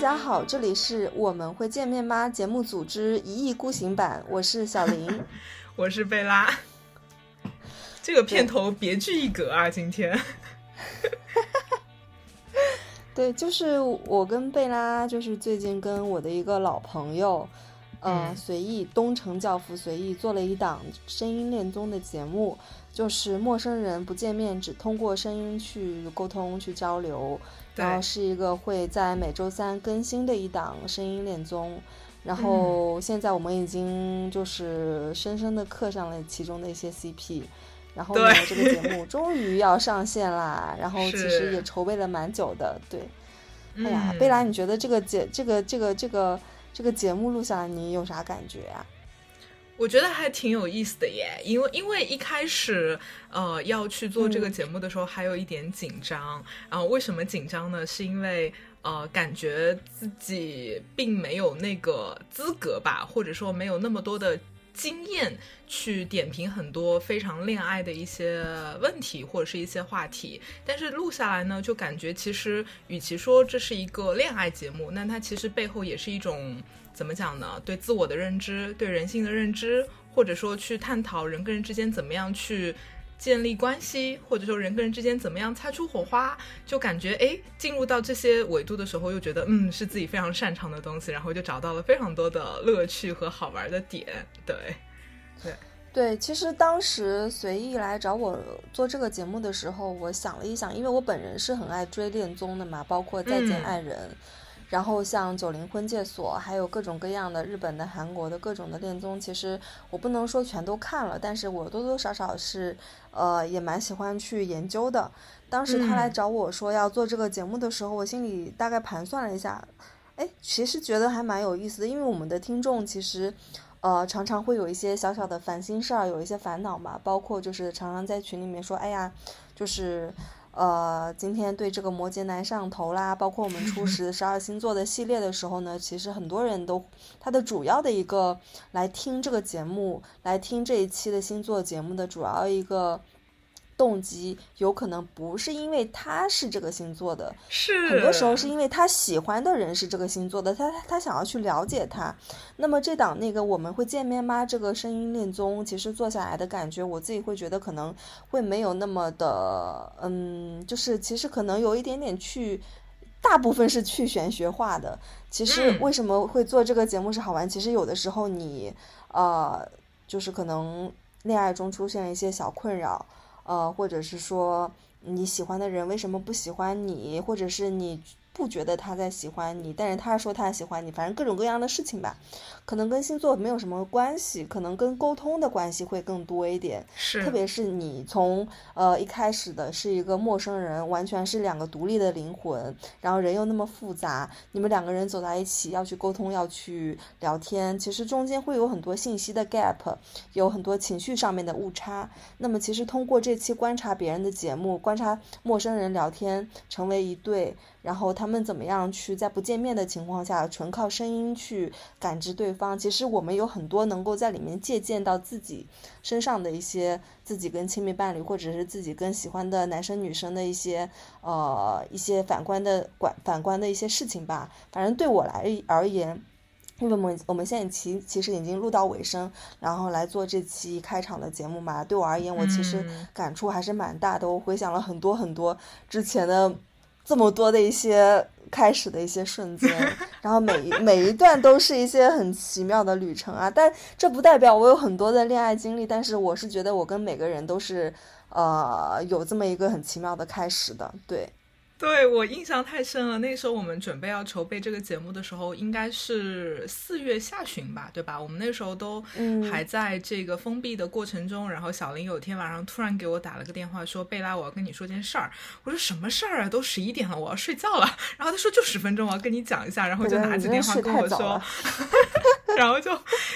大家好，这里是我们会见面吗？节目组织一意孤行版，我是小林，我是贝拉。这个片头别具一格啊，今天。对，就是我跟贝拉，就是最近跟我的一个老朋友，呃，随意东城教父随意做了一档声音恋综的节目，就是陌生人不见面，只通过声音去沟通、去交流，然后是一个会在每周三更新的一档声音恋综，然后现在我们已经就是深深的刻上了其中的一些 CP。然后呢，这个节目终于要上线啦！然后其实也筹备了蛮久的，对。哎呀，贝拉，你觉得这个节、这个、这个、这个、这个节目录下来，你有啥感觉呀？我觉得还挺有意思的耶，因为因为一开始呃要去做这个节目的时候，还有一点紧张。然后为什么紧张呢？是因为呃感觉自己并没有那个资格吧，或者说没有那么多的。经验去点评很多非常恋爱的一些问题或者是一些话题，但是录下来呢，就感觉其实与其说这是一个恋爱节目，那它其实背后也是一种怎么讲呢？对自我的认知，对人性的认知，或者说去探讨人跟人之间怎么样去。建立关系，或者说人跟人之间怎么样擦出火花，就感觉哎，进入到这些维度的时候，又觉得嗯是自己非常擅长的东西，然后就找到了非常多的乐趣和好玩的点。对，对，对。其实当时随意来找我做这个节目的时候，我想了一想，因为我本人是很爱追恋综的嘛，包括《再见爱人》。然后像九零婚介所，还有各种各样的日本的、韩国的各种的恋综，其实我不能说全都看了，但是我多多少少是，呃，也蛮喜欢去研究的。当时他来找我说要做这个节目的时候，我心里大概盘算了一下，哎，其实觉得还蛮有意思的，因为我们的听众其实，呃，常常会有一些小小的烦心事儿，有一些烦恼嘛，包括就是常常在群里面说，哎呀，就是。呃，今天对这个摩羯男上头啦，包括我们初十十二星座的系列的时候呢，其实很多人都，他的主要的一个来听这个节目，来听这一期的星座节目的主要一个。动机有可能不是因为他是这个星座的，是很多时候是因为他喜欢的人是这个星座的，他他想要去了解他。那么这档那个我们会见面吗？这个声音恋综其实做下来的感觉，我自己会觉得可能会没有那么的，嗯，就是其实可能有一点点去，大部分是去玄学化的。其实为什么会做这个节目是好玩？其实有的时候你呃，就是可能恋爱中出现一些小困扰。呃，或者是说你喜欢的人为什么不喜欢你，或者是你。不觉得他在喜欢你，但是他说他喜欢你，反正各种各样的事情吧，可能跟星座没有什么关系，可能跟沟通的关系会更多一点。是，特别是你从呃一开始的是一个陌生人，完全是两个独立的灵魂，然后人又那么复杂，你们两个人走在一起要去沟通，要去聊天，其实中间会有很多信息的 gap，有很多情绪上面的误差。那么其实通过这期观察别人的节目，观察陌生人聊天，成为一对。然后他们怎么样去在不见面的情况下，纯靠声音去感知对方？其实我们有很多能够在里面借鉴到自己身上的一些自己跟亲密伴侣，或者是自己跟喜欢的男生女生的一些呃一些反观的管反观的一些事情吧。反正对我来而言，因为我们我们现在其其实已经录到尾声，然后来做这期开场的节目嘛。对我而言，我其实感触还是蛮大的。我回想了很多很多之前的。这么多的一些开始的一些瞬间，然后每一每一段都是一些很奇妙的旅程啊！但这不代表我有很多的恋爱经历，但是我是觉得我跟每个人都是，呃，有这么一个很奇妙的开始的，对。对我印象太深了，那时候我们准备要筹备这个节目的时候，应该是四月下旬吧，对吧？我们那时候都还在这个封闭的过程中。然后小林有天晚上突然给我打了个电话，说：“贝拉，我要跟你说件事儿。”我说：“什么事儿啊？都十一点了，我要睡觉了。”然后他说：“就十分钟，我要跟你讲一下。”然后就拿起电话跟我说，然后就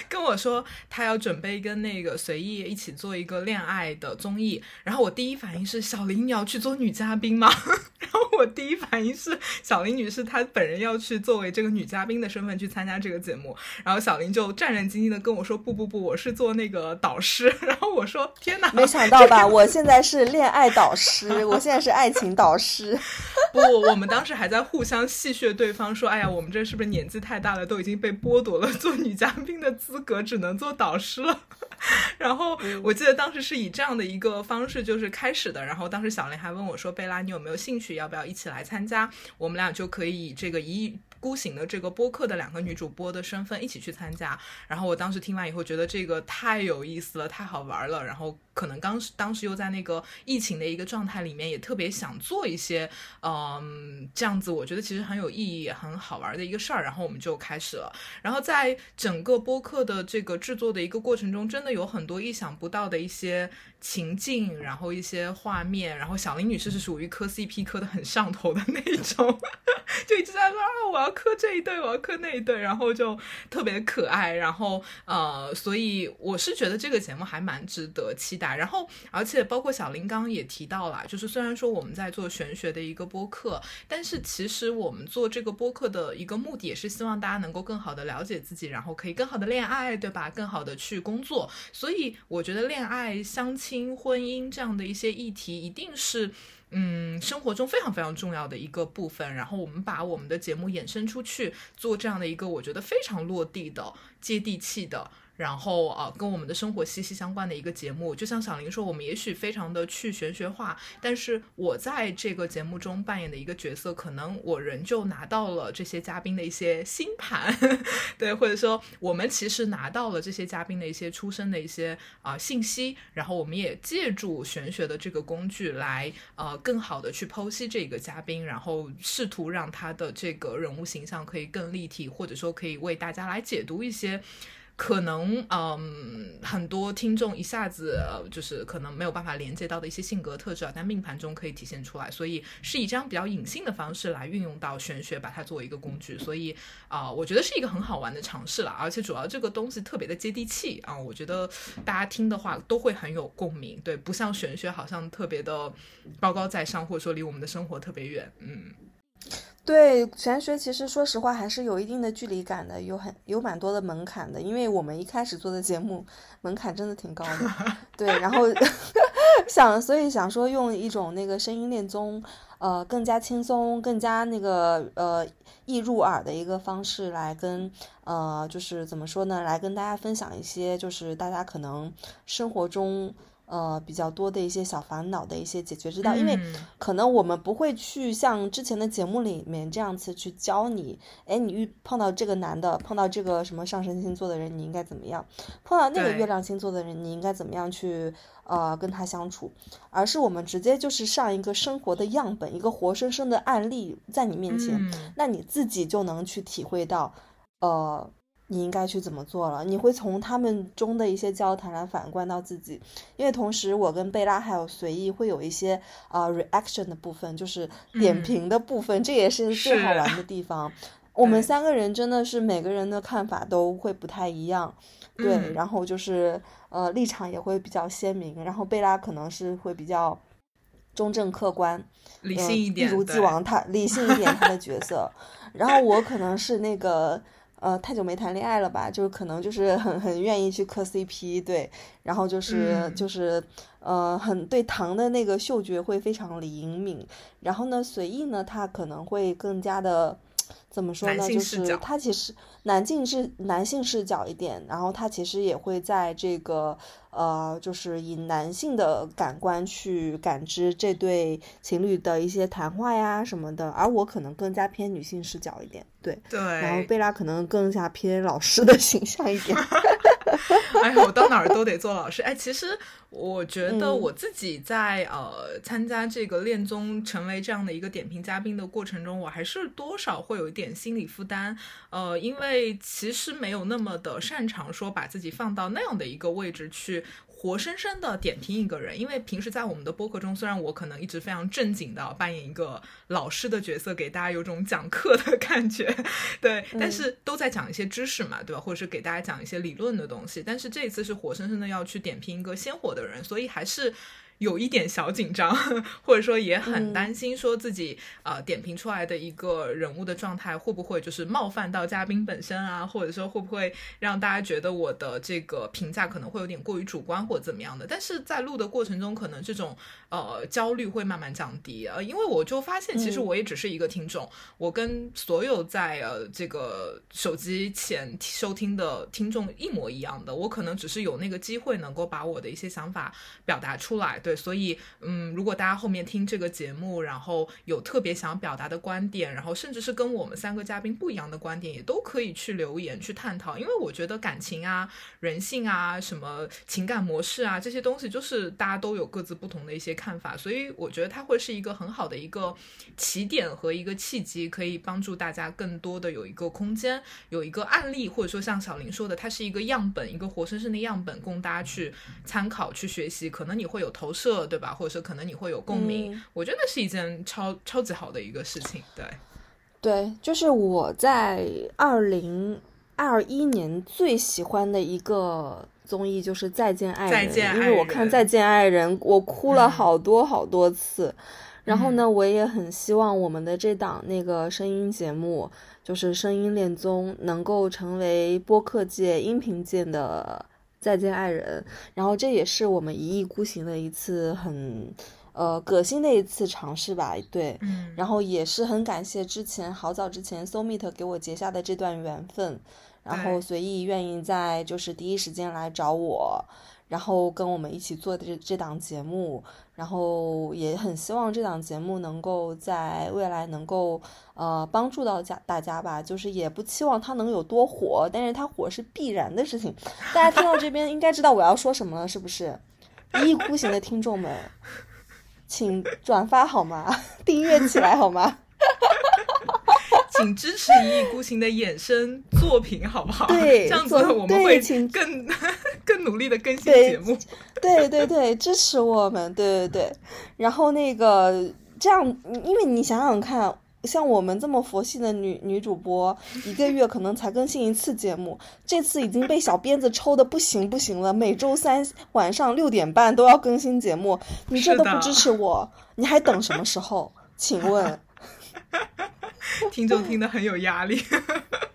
跟我说他要准备跟那个随意一起做一个恋爱的综艺。然后我第一反应是：小林，你要去做女嘉宾吗？然后我第一反应是小林女士她本人要去作为这个女嘉宾的身份去参加这个节目，然后小林就战战兢兢的跟我说不不不，我是做那个导师，然后我说天哪，没想到吧，我现在是恋爱导师，我现在是爱情导师。不，我们当时还在互相戏谑对方，说：“哎呀，我们这是不是年纪太大了，都已经被剥夺了做女嘉宾的资格，只能做导师了。” 然后我记得当时是以这样的一个方式就是开始的。然后当时小林还问我说：“贝拉，你有没有兴趣？要不要一起来参加？我们俩就可以以这个一意孤行的这个播客的两个女主播的身份一起去参加。”然后我当时听完以后觉得这个太有意思了，太好玩了。然后可能当时当时又在那个疫情的一个状态里面，也特别想做一些。嗯，这样子我觉得其实很有意义，很好玩的一个事儿。然后我们就开始了。然后在整个播客的这个制作的一个过程中，真的有很多意想不到的一些情境，然后一些画面。然后小林女士是属于磕 CP 磕的很上头的那种，就一直在说啊，我要磕这一对，我要磕那一对，然后就特别可爱。然后呃，所以我是觉得这个节目还蛮值得期待。然后而且包括小林刚也提到了，就是虽然说我们在做玄学的一个播。客，但是其实我们做这个播客的一个目的，也是希望大家能够更好的了解自己，然后可以更好的恋爱，对吧？更好的去工作。所以我觉得恋爱、相亲、婚姻这样的一些议题，一定是嗯生活中非常非常重要的一个部分。然后我们把我们的节目衍生出去，做这样的一个我觉得非常落地的、接地气的。然后啊，跟我们的生活息息相关的一个节目，就像小林说，我们也许非常的去玄学化，但是我在这个节目中扮演的一个角色，可能我仍旧拿到了这些嘉宾的一些星盘，对，或者说我们其实拿到了这些嘉宾的一些出生的一些啊信息，然后我们也借助玄学的这个工具来呃更好的去剖析这个嘉宾，然后试图让他的这个人物形象可以更立体，或者说可以为大家来解读一些。可能嗯，很多听众一下子就是可能没有办法连接到的一些性格特质啊，在命盘中可以体现出来，所以是以这样比较隐性的方式来运用到玄学，把它作为一个工具，所以啊，我觉得是一个很好玩的尝试了，而且主要这个东西特别的接地气啊，我觉得大家听的话都会很有共鸣，对，不像玄学好像特别的高高在上，或者说离我们的生活特别远，嗯。对玄学，其实说实话还是有一定的距离感的，有很有蛮多的门槛的。因为我们一开始做的节目门槛真的挺高的，对。然后 想，所以想说用一种那个声音恋综，呃，更加轻松、更加那个呃易入耳的一个方式来跟呃，就是怎么说呢？来跟大家分享一些，就是大家可能生活中。呃，比较多的一些小烦恼的一些解决之道，因为可能我们不会去像之前的节目里面这样子去教你，哎，你遇碰到这个男的，碰到这个什么上升星座的人，你应该怎么样？碰到那个月亮星座的人，你应该怎么样去呃跟他相处？而是我们直接就是上一个生活的样本，一个活生生的案例在你面前，那你自己就能去体会到，呃。你应该去怎么做了？你会从他们中的一些交谈来反观到自己，因为同时我跟贝拉还有随意会有一些啊 reaction 的部分，就是点评的部分，这也是最好玩的地方。我们三个人真的是每个人的看法都会不太一样，对，然后就是呃立场也会比较鲜明。然后贝拉可能是会比较中正客观，理性一点，一如既往他理性一点他的角色，然后我可能是那个。呃，太久没谈恋爱了吧？就是可能就是很很愿意去磕 CP，对，然后就是就是呃，很对糖的那个嗅觉会非常灵敏。然后呢，随意呢，他可能会更加的怎么说呢？就是他其实男性是男性视角一点，然后他其实也会在这个。呃，就是以男性的感官去感知这对情侣的一些谈话呀什么的，而我可能更加偏女性视角一点，对对。然后贝拉可能更加偏老师的形象一点。哎呀，我到哪儿都得做老师。哎，其实我觉得我自己在呃参加这个恋综，成为这样的一个点评嘉宾的过程中，我还是多少会有一点心理负担。呃，因为其实没有那么的擅长说把自己放到那样的一个位置去。活生生的点评一个人，因为平时在我们的播客中，虽然我可能一直非常正经的扮演一个老师的角色，给大家有种讲课的感觉，对，但是都在讲一些知识嘛，对吧？或者是给大家讲一些理论的东西。但是这一次是活生生的要去点评一个鲜活的人，所以还是有一点小紧张，或者说也很担心，说自己呃点评出来的一个人物的状态会不会就是冒犯到嘉宾本身啊，或者说会不会让大家觉得我的这个评价可能会有点过于主观或怎么样的？但是在录的过程中，可能这种呃焦虑会慢慢降低呃，因为我就发现其实我也只是一个听众，我跟所有在呃这个手机前收听的听众一模一样的，我可能只是有那个机会能够把我的一些想法表达出来。对，所以，嗯，如果大家后面听这个节目，然后有特别想表达的观点，然后甚至是跟我们三个嘉宾不一样的观点，也都可以去留言去探讨。因为我觉得感情啊、人性啊、什么情感模式啊这些东西，就是大家都有各自不同的一些看法，所以我觉得它会是一个很好的一个起点和一个契机，可以帮助大家更多的有一个空间，有一个案例，或者说像小林说的，它是一个样本，一个活生生的样本，供大家去参考、去学习。可能你会有投。设对吧？或者说可能你会有共鸣，我觉得那是一件超超级好的一个事情。对，对，就是我在二零二一年最喜欢的一个综艺就是《再见爱人》，因为我看《再见爱人》，我哭了好多好多次。然后呢，我也很希望我们的这档那个声音节目，就是《声音恋综》，能够成为播客界、音频界的。再见爱人，然后这也是我们一意孤行的一次很，呃，革新的一次尝试吧。对，嗯，然后也是很感谢之前好早之前 So Meet 给我结下的这段缘分，然后随意愿意在就是第一时间来找我。然后跟我们一起做的这这档节目，然后也很希望这档节目能够在未来能够呃帮助到家大家吧。就是也不期望它能有多火，但是它火是必然的事情。大家听到这边应该知道我要说什么了，是不是？一意孤行的听众们，请转发好吗？订阅起来好吗？请支持一意孤行的衍生作品，好不好？对，这样子我们会更 更努力的更新节目。对对对，支持我们，对对对。然后那个这样，因为你想想看，像我们这么佛系的女女主播，一个月可能才更新一次节目，这次已经被小鞭子抽的不行不行了，每周三晚上六点半都要更新节目，你这都不支持我，你还等什么时候？请问？听众听得很有压力，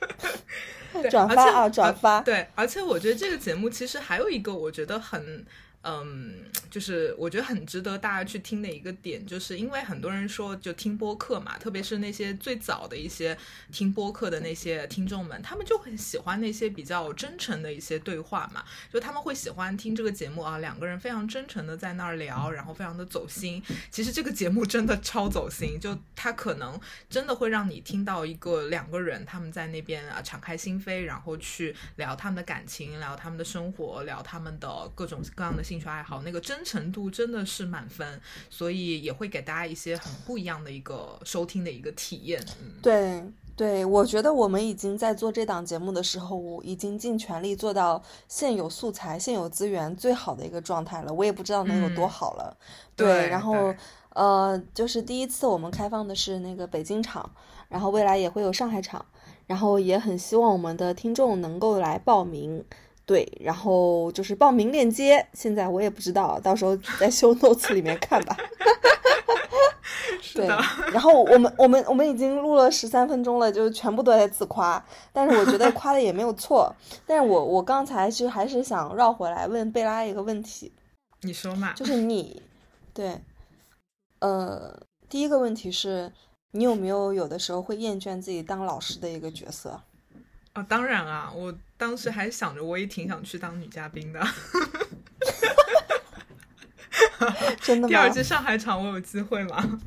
转发啊，转发！对，而且我觉得这个节目其实还有一个，我觉得很。嗯，就是我觉得很值得大家去听的一个点，就是因为很多人说就听播客嘛，特别是那些最早的一些听播客的那些听众们，他们就很喜欢那些比较真诚的一些对话嘛，就他们会喜欢听这个节目啊，两个人非常真诚的在那儿聊，然后非常的走心。其实这个节目真的超走心，就他可能真的会让你听到一个两个人他们在那边啊敞开心扉，然后去聊他们的感情，聊他们的生活，聊他们的各种各样的。兴趣爱好那个真诚度真的是满分，所以也会给大家一些很不一样的一个收听的一个体验。对对，我觉得我们已经在做这档节目的时候，我已经尽全力做到现有素材、现有资源最好的一个状态了。我也不知道能有多好了。对，然后呃，就是第一次我们开放的是那个北京场，然后未来也会有上海场，然后也很希望我们的听众能够来报名。对，然后就是报名链接，现在我也不知道，到时候在 修 notes 里面看吧。对，然后我们我们我们已经录了十三分钟了，就全部都在自夸，但是我觉得夸的也没有错。但是我我刚才其实还是想绕回来问贝拉一个问题，你说嘛？就是你，对，呃，第一个问题是，你有没有有的时候会厌倦自己当老师的一个角色？啊，当然啊，我当时还想着，我也挺想去当女嘉宾的。真的吗？第二季上海场我有机会吗？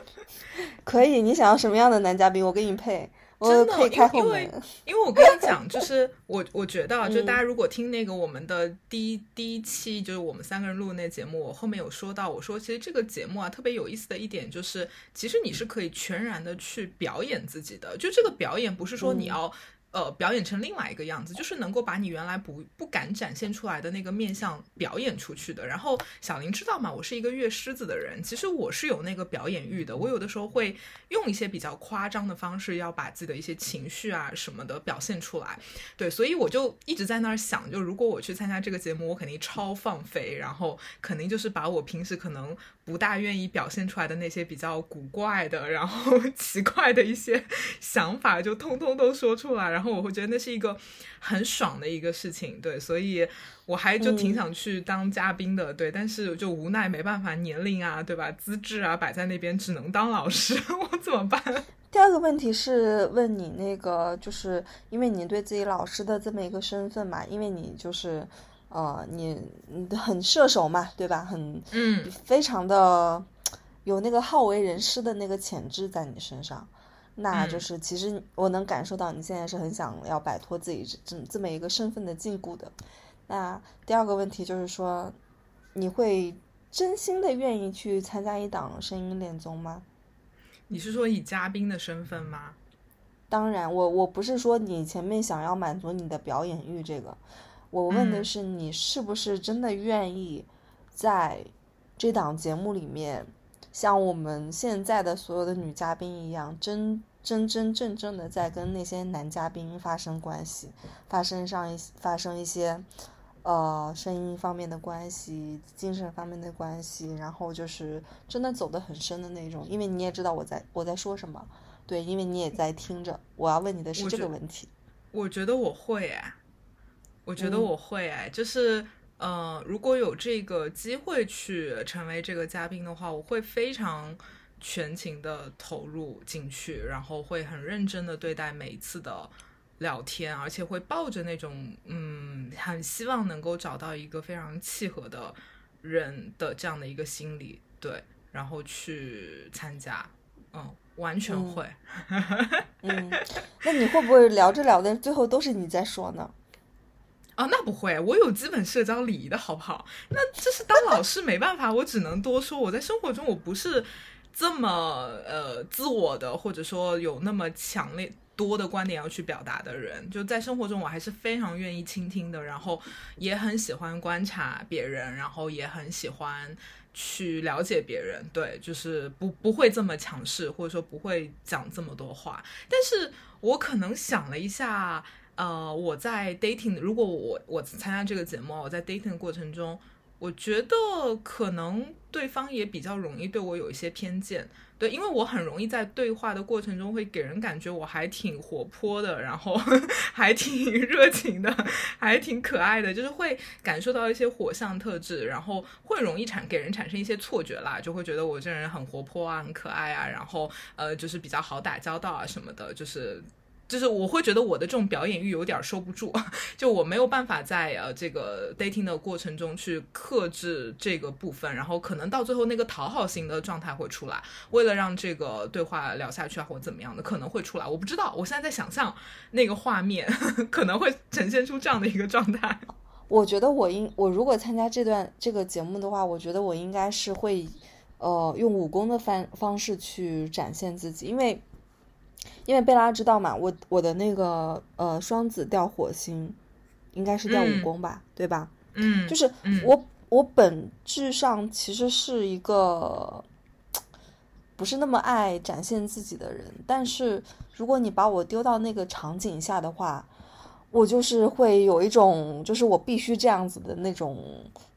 可以，你想要什么样的男嘉宾，我给你配。真的，因为因为我跟你讲，就是我我觉得，就大家如果听那个我们的第一第一期，就是我们三个人录的那节目，我后面有说到，我说其实这个节目啊，特别有意思的一点就是，其实你是可以全然的去表演自己的，就这个表演不是说你要。呃，表演成另外一个样子，就是能够把你原来不不敢展现出来的那个面相表演出去的。然后小林知道嘛，我是一个月狮子的人，其实我是有那个表演欲的。我有的时候会用一些比较夸张的方式，要把自己的一些情绪啊什么的表现出来。对，所以我就一直在那儿想，就如果我去参加这个节目，我肯定超放飞，然后肯定就是把我平时可能不大愿意表现出来的那些比较古怪的，然后 奇怪的一些想法，就通通都说出来。然后我会觉得那是一个很爽的一个事情，对，所以我还就挺想去当嘉宾的，对，但是就无奈没办法，年龄啊，对吧，资质啊摆在那边，只能当老师，我怎么办？第二个问题是问你那个，就是因为你对自己老师的这么一个身份嘛，因为你就是呃，你很射手嘛，对吧？很嗯，非常的有那个好为人师的那个潜质在你身上。那就是其实我能感受到你现在是很想要摆脱自己这这么一个身份的禁锢的。那第二个问题就是说，你会真心的愿意去参加一档声音恋综吗？你是说以嘉宾的身份吗？当然，我我不是说你前面想要满足你的表演欲这个，我问的是你是不是真的愿意在这档节目里面，像我们现在的所有的女嘉宾一样，真。真真正正的在跟那些男嘉宾发生关系，发生上一发生一些，呃，声音方面的关系，精神方面的关系，然后就是真的走得很深的那种。因为你也知道我在我在说什么，对，因为你也在听着。我要问你的是这个问题。我觉得我会哎，我觉得我会哎，就是呃，如果有这个机会去成为这个嘉宾的话，我会非常。全情的投入进去，然后会很认真的对待每一次的聊天，而且会抱着那种嗯，很希望能够找到一个非常契合的人的这样的一个心理，对，然后去参加，嗯，完全会。嗯，那你会不会聊着聊着，最后都是你在说呢？啊，那不会，我有基本社交礼仪的好不好？那这是当老师没办法，我只能多说。我在生活中我不是。这么呃自我的，或者说有那么强烈多的观点要去表达的人，就在生活中我还是非常愿意倾听的，然后也很喜欢观察别人，然后也很喜欢去了解别人。对，就是不不会这么强势，或者说不会讲这么多话。但是我可能想了一下，呃，我在 dating，如果我我参加这个节目，我在 dating 的过程中。我觉得可能对方也比较容易对我有一些偏见，对，因为我很容易在对话的过程中会给人感觉我还挺活泼的，然后 还挺热情的，还挺可爱的，就是会感受到一些火象特质，然后会容易产给人产生一些错觉啦，就会觉得我这人很活泼啊，很可爱啊，然后呃，就是比较好打交道啊什么的，就是。就是我会觉得我的这种表演欲有点收不住，就我没有办法在呃这个 dating 的过程中去克制这个部分，然后可能到最后那个讨好型的状态会出来，为了让这个对话聊下去啊或怎么样的可能会出来，我不知道，我现在在想象那个画面 可能会呈现出这样的一个状态。我觉得我应我如果参加这段这个节目的话，我觉得我应该是会呃用武功的方方式去展现自己，因为。因为贝拉知道嘛，我我的那个呃双子掉火星，应该是掉武功吧，对吧？嗯，就是我我本质上其实是一个不是那么爱展现自己的人，但是如果你把我丢到那个场景下的话，我就是会有一种就是我必须这样子的那种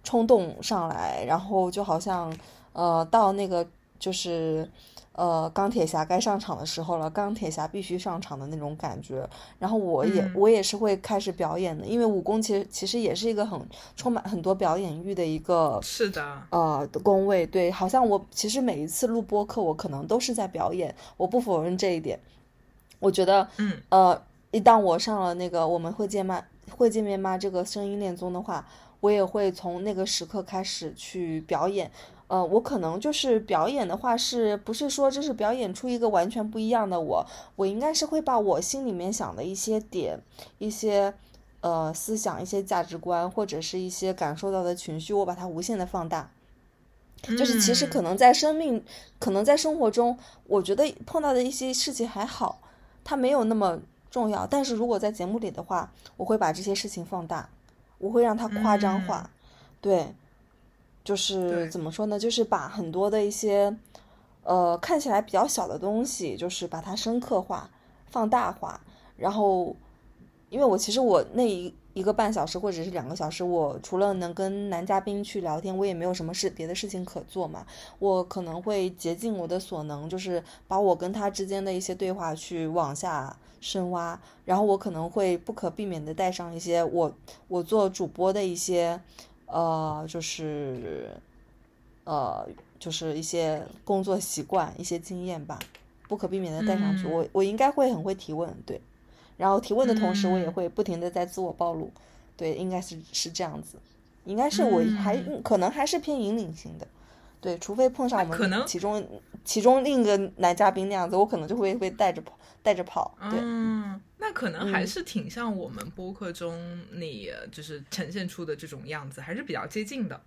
冲动上来，然后就好像呃到那个就是。呃，钢铁侠该上场的时候了，钢铁侠必须上场的那种感觉。然后我也我也是会开始表演的，因为武功其实其实也是一个很充满很多表演欲的一个是的呃的工位。对，好像我其实每一次录播课，我可能都是在表演，我不否认这一点。我觉得，嗯呃，一旦我上了那个我们会见吗？会见面吗？这个声音恋综的话，我也会从那个时刻开始去表演。呃，我可能就是表演的话，是不是说这是表演出一个完全不一样的我？我应该是会把我心里面想的一些点、一些呃思想、一些价值观，或者是一些感受到的情绪，我把它无限的放大。就是其实可能在生命，可能在生活中，我觉得碰到的一些事情还好，它没有那么重要。但是如果在节目里的话，我会把这些事情放大，我会让它夸张化，对，就是怎么说呢？就是把很多的一些呃看起来比较小的东西，就是把它深刻化、放大化，然后。因为我其实我那一一个半小时或者是两个小时，我除了能跟男嘉宾去聊天，我也没有什么事别的事情可做嘛。我可能会竭尽我的所能，就是把我跟他之间的一些对话去往下深挖，然后我可能会不可避免的带上一些我我做主播的一些呃，就是呃，就是一些工作习惯、一些经验吧，不可避免的带上去。我我应该会很会提问，对。然后提问的同时，我也会不停的在自我暴露，对，应该是是这样子，应该是我还可能还是偏引领型的，对，除非碰上我们其中其中另一个男嘉宾那样子，我可能就会被带着跑带着跑，对，嗯，那可能还是挺像我们播客中你就是呈现出的这种样子，还是比较接近的。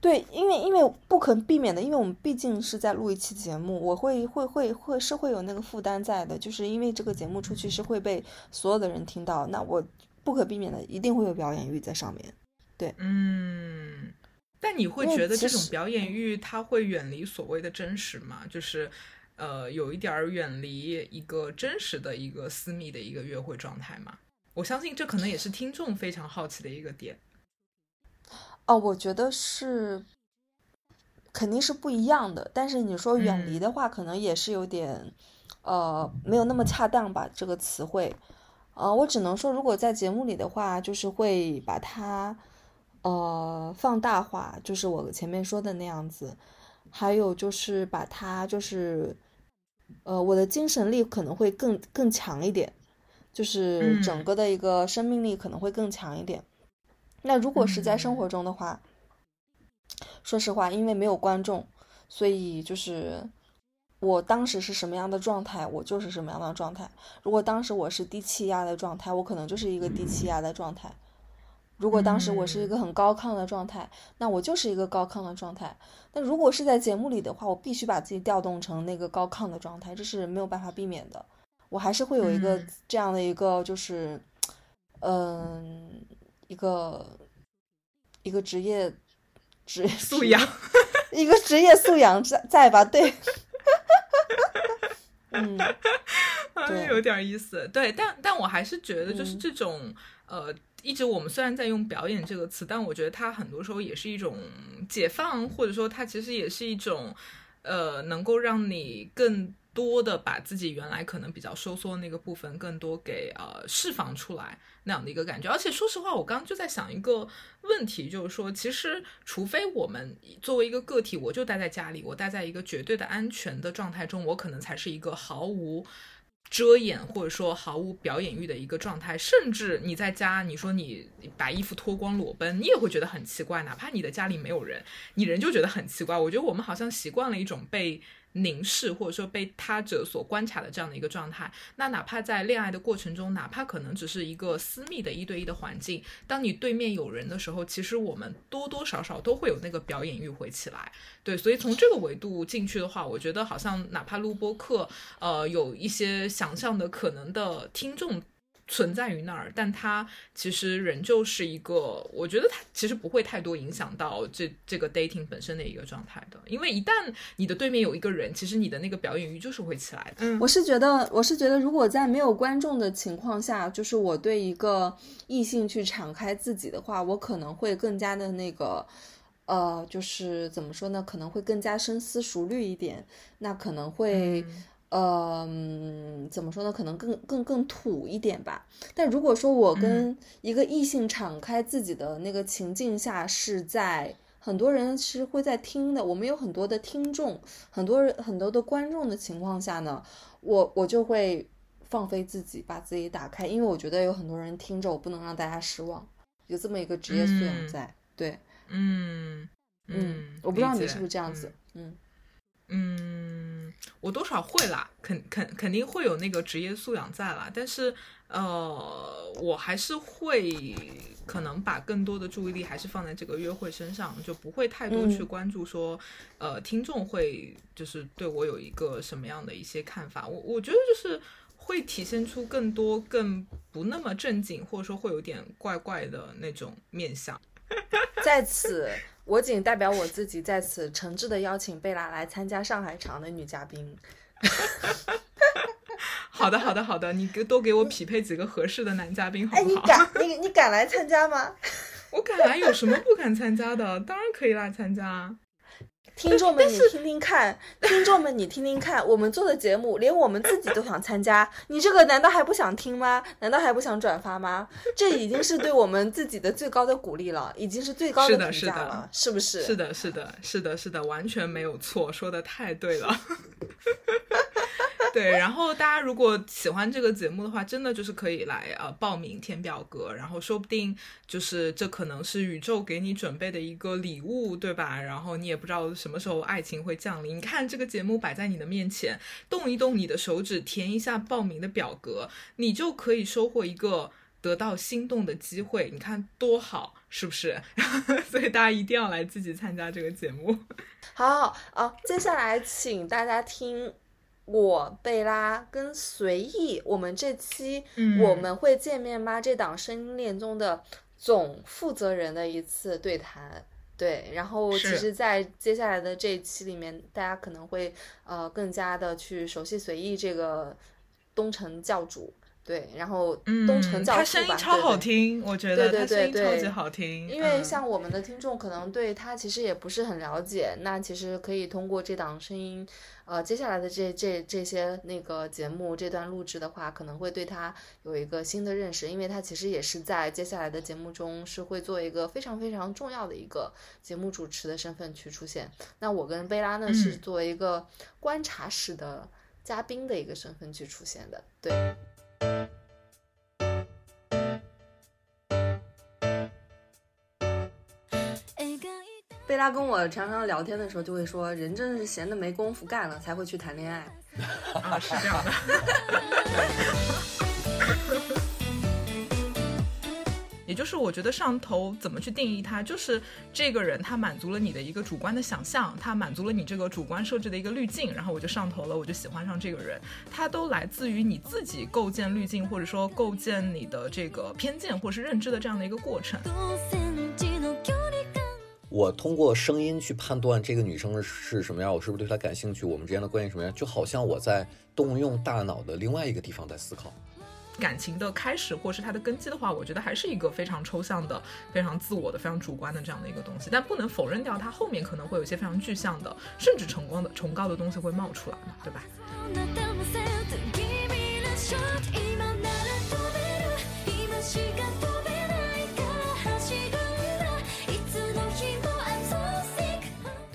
对，因为因为不可避免的，因为我们毕竟是在录一期节目，我会会会会是会有那个负担在的，就是因为这个节目出去是会被所有的人听到，那我不可避免的一定会有表演欲在上面。对，嗯，但你会觉得这种表演欲它会远离所谓的真实吗？就是呃，有一点远离一个真实的一个私密的一个约会状态嘛？我相信这可能也是听众非常好奇的一个点。哦，我觉得是，肯定是不一样的。但是你说远离的话，可能也是有点，呃，没有那么恰当吧，这个词汇。呃，我只能说，如果在节目里的话，就是会把它，呃，放大化，就是我前面说的那样子。还有就是把它，就是，呃，我的精神力可能会更更强一点，就是整个的一个生命力可能会更强一点。那如果是在生活中的话，说实话，因为没有观众，所以就是我当时是什么样的状态，我就是什么样的状态。如果当时我是低气压的状态，我可能就是一个低气压的状态；如果当时我是一个很高亢的状态，那我就是一个高亢的状态。那如果是在节目里的话，我必须把自己调动成那个高亢的状态，这是没有办法避免的。我还是会有一个这样的一个，就是，嗯。一个一个职业职业素养，一个职业素养在在吧？对，嗯，对，有点意思。对，但但我还是觉得，就是这种呃，一直我们虽然在用“表演”这个词，但我觉得它很多时候也是一种解放，或者说它其实也是一种呃，能够让你更。多的把自己原来可能比较收缩那个部分，更多给呃释放出来那样的一个感觉。而且说实话，我刚刚就在想一个问题，就是说，其实除非我们作为一个个体，我就待在家里，我待在一个绝对的安全的状态中，我可能才是一个毫无遮掩或者说毫无表演欲的一个状态。甚至你在家，你说你把衣服脱光裸奔，你也会觉得很奇怪，哪怕你的家里没有人，你人就觉得很奇怪。我觉得我们好像习惯了一种被。凝视或者说被他者所观察的这样的一个状态，那哪怕在恋爱的过程中，哪怕可能只是一个私密的一对一的环境，当你对面有人的时候，其实我们多多少少都会有那个表演欲会起来。对，所以从这个维度进去的话，我觉得好像哪怕录播课，呃，有一些想象的可能的听众。存在于那儿，但它其实仍旧是一个，我觉得它其实不会太多影响到这这个 dating 本身的一个状态的，因为一旦你的对面有一个人，其实你的那个表演欲就是会起来的。嗯，我是觉得，我是觉得，如果在没有观众的情况下，就是我对一个异性去敞开自己的话，我可能会更加的那个，呃，就是怎么说呢？可能会更加深思熟虑一点，那可能会。呃，怎么说呢？可能更更更土一点吧。但如果说我跟一个异性敞开自己的那个情境下，是在很多人是会在听的，我们有很多的听众，很多人很多的观众的情况下呢，我我就会放飞自己，把自己打开，因为我觉得有很多人听着，我不能让大家失望，有这么一个职业素养在。对，嗯嗯，我不知道你是不是这样子，嗯。嗯，我多少会啦，肯肯肯定会有那个职业素养在啦，但是呃，我还是会可能把更多的注意力还是放在这个约会身上，就不会太多去关注说，呃，听众会就是对我有一个什么样的一些看法。我我觉得就是会体现出更多更不那么正经，或者说会有点怪怪的那种面相。在此，我仅代表我自己在此诚挚的邀请贝拉来参加上海场的女嘉宾。好的，好的，好的，你给多给我匹配几个合适的男嘉宾，好哎，不好？你敢你你敢来参加吗？我敢来，有什么不敢参加的？当然可以来参加啊。听众们，你听听看，听众们，你听听看，我们做的节目，连我们自己都想参加，你这个难道还不想听吗？难道还不想转发吗？这已经是对我们自己的最高的鼓励了，已经是最高是的评是的价了，是不是？是的，是的，是的，是的，完全没有错，说的太对了。对，然后大家如果喜欢这个节目的话，真的就是可以来呃报名填表格，然后说不定就是这可能是宇宙给你准备的一个礼物，对吧？然后你也不知道什么时候爱情会降临。你看这个节目摆在你的面前，动一动你的手指，填一下报名的表格，你就可以收获一个得到心动的机会。你看多好，是不是？所以大家一定要来积极参加这个节目。好好啊，接下来请大家听我贝拉跟随意，我们这期嗯我们会见面吗？这档声音恋综的总负责人的一次对谈。对，然后其实，在接下来的这一期里面，大家可能会呃更加的去熟悉随意这个东城教主，对，然后东城教父吧，嗯他声音超好听，我觉对对得他声音对对超级好听。因为嗯像我们的听众可能对他其实也不是很了解，那其实可以通过这档声音，呃，接下来的这这这些那个节目这段录制的话，可能会对他有一个新的认识，因为他其实也是在接下来的节目中是会做一个非常非常重要的一个节目主持的身份去出现。那我跟贝拉呢是嗯作为一个观察室的嘉宾的一个身份去出现的，对。贝拉跟我常常聊天的时候，就会说，人真的是闲的没工夫干了，才会去谈恋爱。啊，是这样的。也就是我觉得上头怎么去定义它，就是这个人他满足了你的一个主观的想象，他满足了你这个主观设置的一个滤镜，然后我就上头了，我就喜欢上这个人。它都来自于你自己构建滤镜，或者说构建你的这个偏见或是认知的这样的一个过程。我通过声音去判断这个女生是什么样，我是不是对她感兴趣，我们之间的关系什么样，就好像我在动用大脑的另外一个地方在思考。感情的开始或是它的根基的话，我觉得还是一个非常抽象的、非常自我的、非常主观的这样的一个东西，但不能否认掉它后面可能会有一些非常具象的，甚至崇高的、崇高的东西会冒出来嘛，对吧？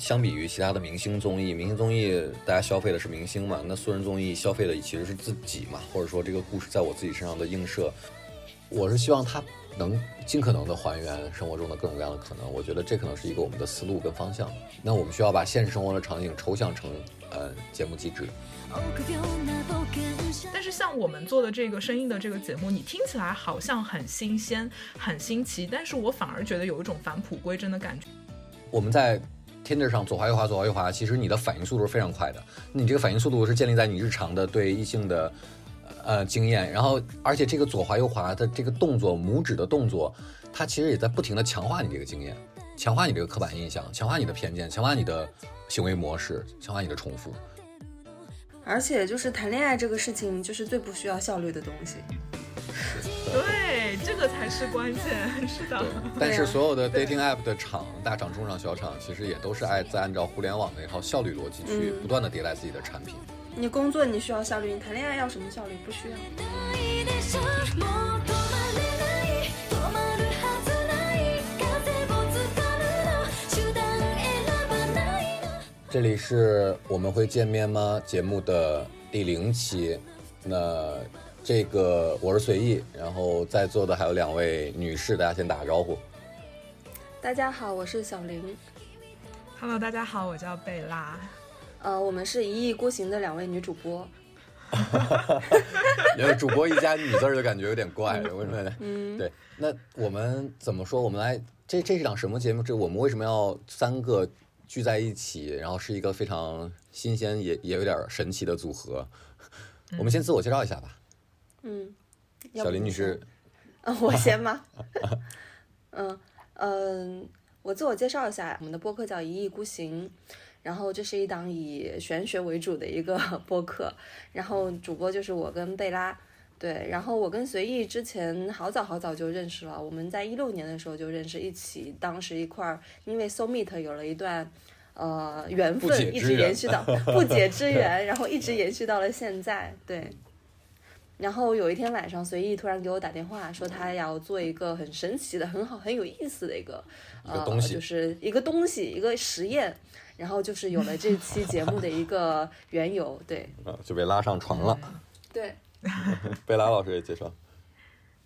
相比于其他的明星综艺，明星综艺大家消费的是明星嘛，那素人综艺消费的其实是自己嘛，或者说这个故事在我自己身上的映射。我是希望它能尽可能的还原生活中的各种各样的可能，我觉得这可能是一个我们的思路跟方向。那我们需要把现实生活的场景抽象成呃节目机制。但是像我们做的这个声音的这个节目，你听起来好像很新鲜、很新奇，但是我反而觉得有一种返璞归真的感觉。我们在 Tinder 上左滑右滑左滑右滑，其实你的反应速度是非常快的。你这个反应速度是建立在你日常的对异性的呃经验，然后而且这个左滑右滑的这个动作，拇指的动作，它其实也在不停的强化你这个经验，强化你这个刻板印象，强化你的偏见，强化你的行为模式，强化你的重复。而且就是谈恋爱这个事情，就是最不需要效率的东西。对，这个才是关键。是的对，但是所有的 dating app 的厂，大厂、中厂、小厂，其实也都是爱在按照互联网的一套效率逻辑去嗯不断的迭代自己的产品。你工作你需要效率，你谈恋爱要什么效率？不需要。这里是我们会见面吗？节目的第零期，那这个我是随意，然后在座的还有两位女士，大家先打个招呼。大家好，我是小林。Hello，大家好，我叫贝拉。呃，我们是一意孤行的两位女主播。因为主播一加女字儿的感觉有点怪，为什么呢？嗯，对，那我们怎么说？我们来，这这是档什么节目？这我们为什么要三个聚在一起？然后是一个非常新鲜也也有点神奇的组合。我们先自我介绍一下吧。嗯，小林女士，嗯，我先吗？嗯嗯，我自我介绍一下，我们的播客叫一意孤行，然后这是一档以玄学为主的一个 播客，然后主播就是我跟贝拉。对，然后我跟随意之前好早好早就认识了，我们在一六年的时候就认识，一起当时一块儿，因为 So Meet 有了一段呃缘分，一直延续到不解之缘，然后一直延续到了现在。对，然后有一天晚上，随意突然给我打电话，说他要做一个很神奇的、很好、很有意思的一个呃，个东西就是一个东西，一个实验。然后就是有了这期节目的一个缘由，对啊，就被拉上床了。对，贝拉老师也介绍，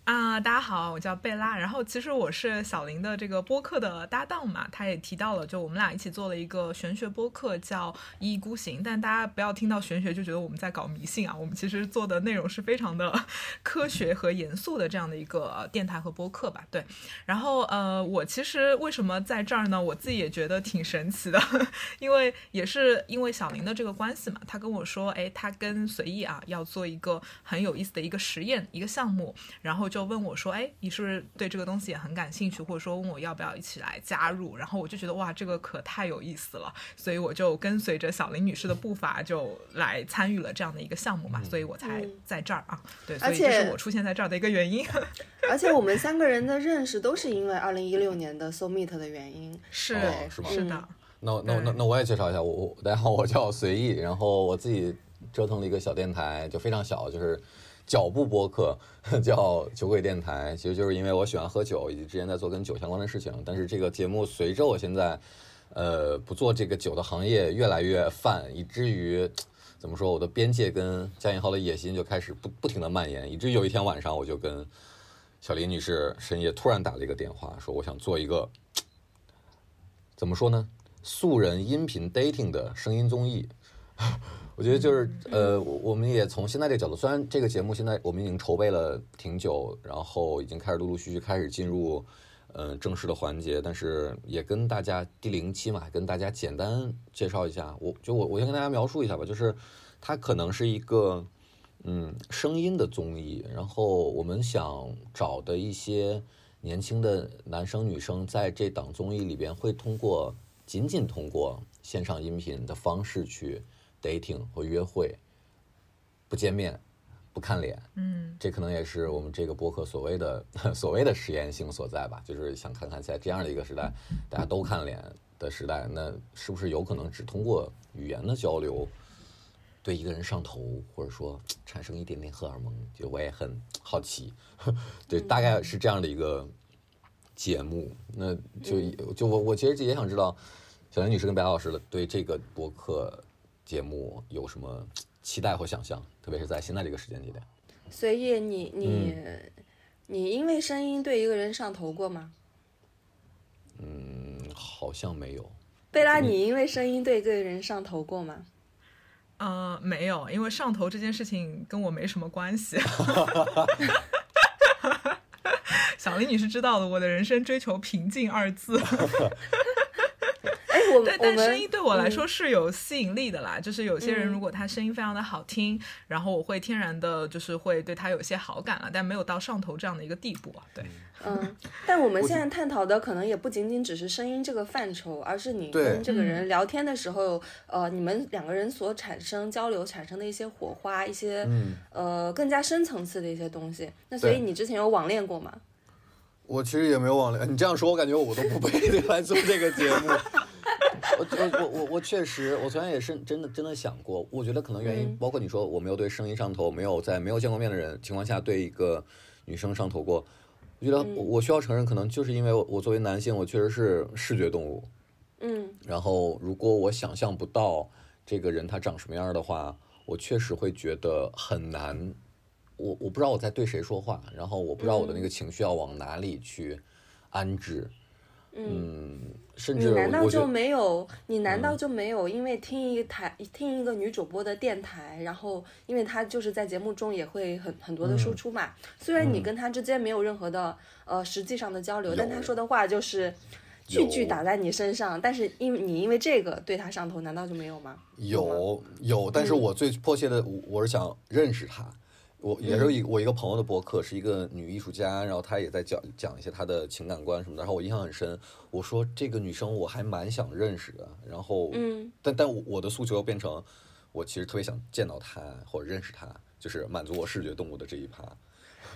啊，大家好，我叫贝拉。然后其实我是小林的这个播客的搭档嘛，他也提到了，就我们俩一起做了一个玄学播客，叫一意孤行。但大家不要听到玄学就觉得我们在搞迷信啊，我们其实做的内容是非常的 科学和严肃的这样的一个电台和播客吧。对，然后呃，我其实为什么在这儿呢？我自己也觉得挺神奇的，因为也是因为小林的这个关系嘛，他跟我说，哎，他跟随意啊要做一个很有意思的一个实验一个项目，然后就问我说，哎，你是不是对这个东西也很感兴趣，或者说问我要不要一起来加入？然后我就觉得哇，这个可太有意思了，所以我就跟随着小林女士的步伐，就来参与了这样的一个项目嘛，所以我才嗯在这儿啊。对，所而以这是我出现在这儿的一个原因。而且我们三个人的认识都是因为二零一六年的 So Meet 的原因。是、哦是吗是的。那那那那我也介绍一下，我我大家好，我叫随意，然后我自己折腾了一个小电台，就非常小，就是脚步播客，叫酒鬼电台。其实就是因为我喜欢喝酒，以及之前在做跟酒相关的事情。但是这个节目随着我现在，呃，不做这个酒的行业越来越泛，以至于 怎么说，我的边界跟加引号的野心就开始不不停的蔓延，以至于有一天晚上我就跟小林女士深夜突然打了一个电话，说我想做一个 怎么说呢？素人音频 dating 的声音综艺，我觉得就是呃，我们也从现在这个角度，虽然这个节目现在我们已经筹备了挺久，然后已经开始陆陆续续开始进入、呃正式的环节，但是也跟大家第零期嘛，跟大家简单介绍一下。我就我我先跟大家描述一下吧，就是它可能是一个嗯声音的综艺，然后我们想找的一些年轻的男生女生在这档综艺里边会通过仅仅通过线上音频的方式去 dating 或约会，不见面，不看脸，嗯，这可能也是我们这个播客所谓的 所谓的实验性所在吧，就是想看看在这样的一个时代，大家都看脸的时代，那是不是有可能只通过语言的交流，对一个人上头，或者说产生一点点荷尔蒙？就我也很好奇，对，大概是这样的一个节目。那就就我我其实也想知道，小林女士跟白老师的对这个播客节目有什么期待或想象，特别是在现在这个时间节点。随意，你你、嗯你因为声音对一个人上头过吗？嗯，好像没有。贝拉，你因为声音对一个人上头过吗？呃，没有，因为上头这件事情跟我没什么关系。小林你是知道的，我的人生追求平静二字。对，但声音对我来嗯说是有吸引力的啦。就是有些人嗯如果他声音非常的好听，然后我会天然的就是会对他有一些好感了，但没有到上头这样的一个地步啊。对，嗯，但我们现在探讨的可能也不仅仅只是声音这个范畴，而是你跟这个人聊天的时候，呃，你们两个人所产生交流产生的一些火花，一些、嗯，呃更加深层次的一些东西。那所以你之前有网恋过吗？我其实也没有网恋，你这样说，我感觉我都不配 来做这个节目。我我我我我确实，我昨天也是真的真的想过，我觉得可能原因嗯包括你说我没有对声音上头，没有在没有见过面的人情况下对一个女生上头过。我觉得我我需要承认，可能就是因为我我作为男性，我确实是视觉动物。嗯然后如果我想象不到这个人他长什么样的话，我确实会觉得很难。我我不知道我在对谁说话，然后我不知道我的那个情绪要往哪里去安置。嗯，甚你难道就没有？你难道就没有因为听一台听一个女主播的电台，然后因为她就是在节目中也会很很多的输出嘛？虽然你跟她之间没有任何的呃实际上的交流，但她说的话就是句句打在你身上。但是因为你因为这个对她上头，难道就没有吗？有有，但是我最迫切的，我我是想认识他，我也是一我一个朋友的博客，是一个女艺术家，然后她也在讲讲一些她的情感观什么的，然后我印象很深。我说这个女生我还蛮想认识的，然后，嗯，但但我的诉求变成，我其实特别想见到她或者认识她，就是满足我视觉动物的这一趴。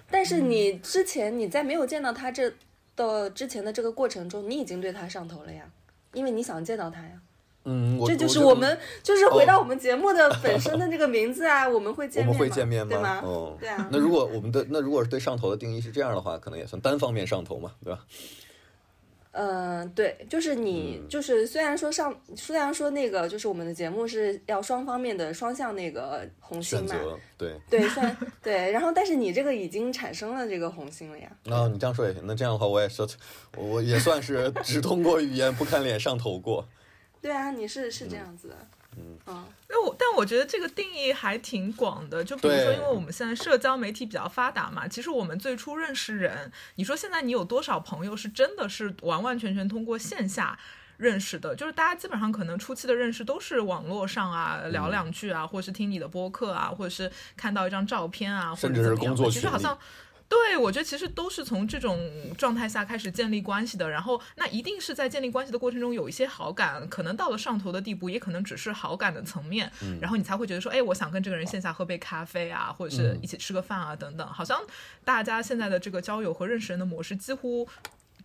但是你之前你在没有见到她这的之前的这个过程中，你已经对她上头了呀，因为你想见到她呀。嗯，我这就是我们，就是回到我们节目的本身的这个名字啊，我们会见面我们会见面对吗？嗯，对啊那如果我们的那如果是对上头的定义是这样的话，可能也算单方面上头嘛，对吧？嗯，对，就是你，嗯就是虽然说上，虽然说那个，就是我们的节目是要双方面的双向那个红心嘛，对。对，算对，然后但是你这个已经产生了这个红心了呀，啊，你这样说也行。那这样的话，我也说，我我也算是只通过语言不看脸上头过。对啊，你是是这样子的，嗯嗯那我但我觉得这个定义还挺广的，就比如说，因为我们现在社交媒体比较发达嘛，其实我们最初认识人，你说现在你有多少朋友是真的是完完全全通过线下认识的？就是大家基本上可能初期的认识都是网络上啊聊两句啊，或者是听你的播客啊，或者是看到一张照片啊，或甚至是者怎么样的工作其实好像。对，我觉得其实都是从这种状态下开始建立关系的，然后那一定是在建立关系的过程中有一些好感，可能到了上头的地步，也可能只是好感的层面，嗯然后你才会觉得说，哎，我想跟这个人线下喝杯咖啡啊，或者是一起吃个饭啊，等等。好像大家现在的这个交友和认识人的模式几乎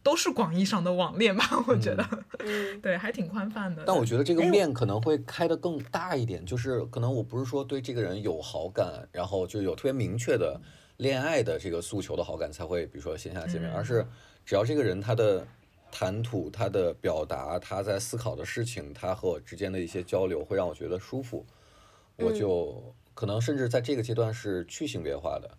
都是广义上的网恋吧，我觉得，嗯 对，还挺宽泛的。但我觉得这个哎面可能会开得更大一点，就是可能我不是说对这个人有好感，然后就有特别明确的恋爱的这个诉求的好感才会，比如说线下见面，嗯。而是只要这个人他的谈吐、他的表达、他在思考的事情，他和我之间的一些交流会让我觉得舒服，我就可能甚至在这个阶段是去性别化的。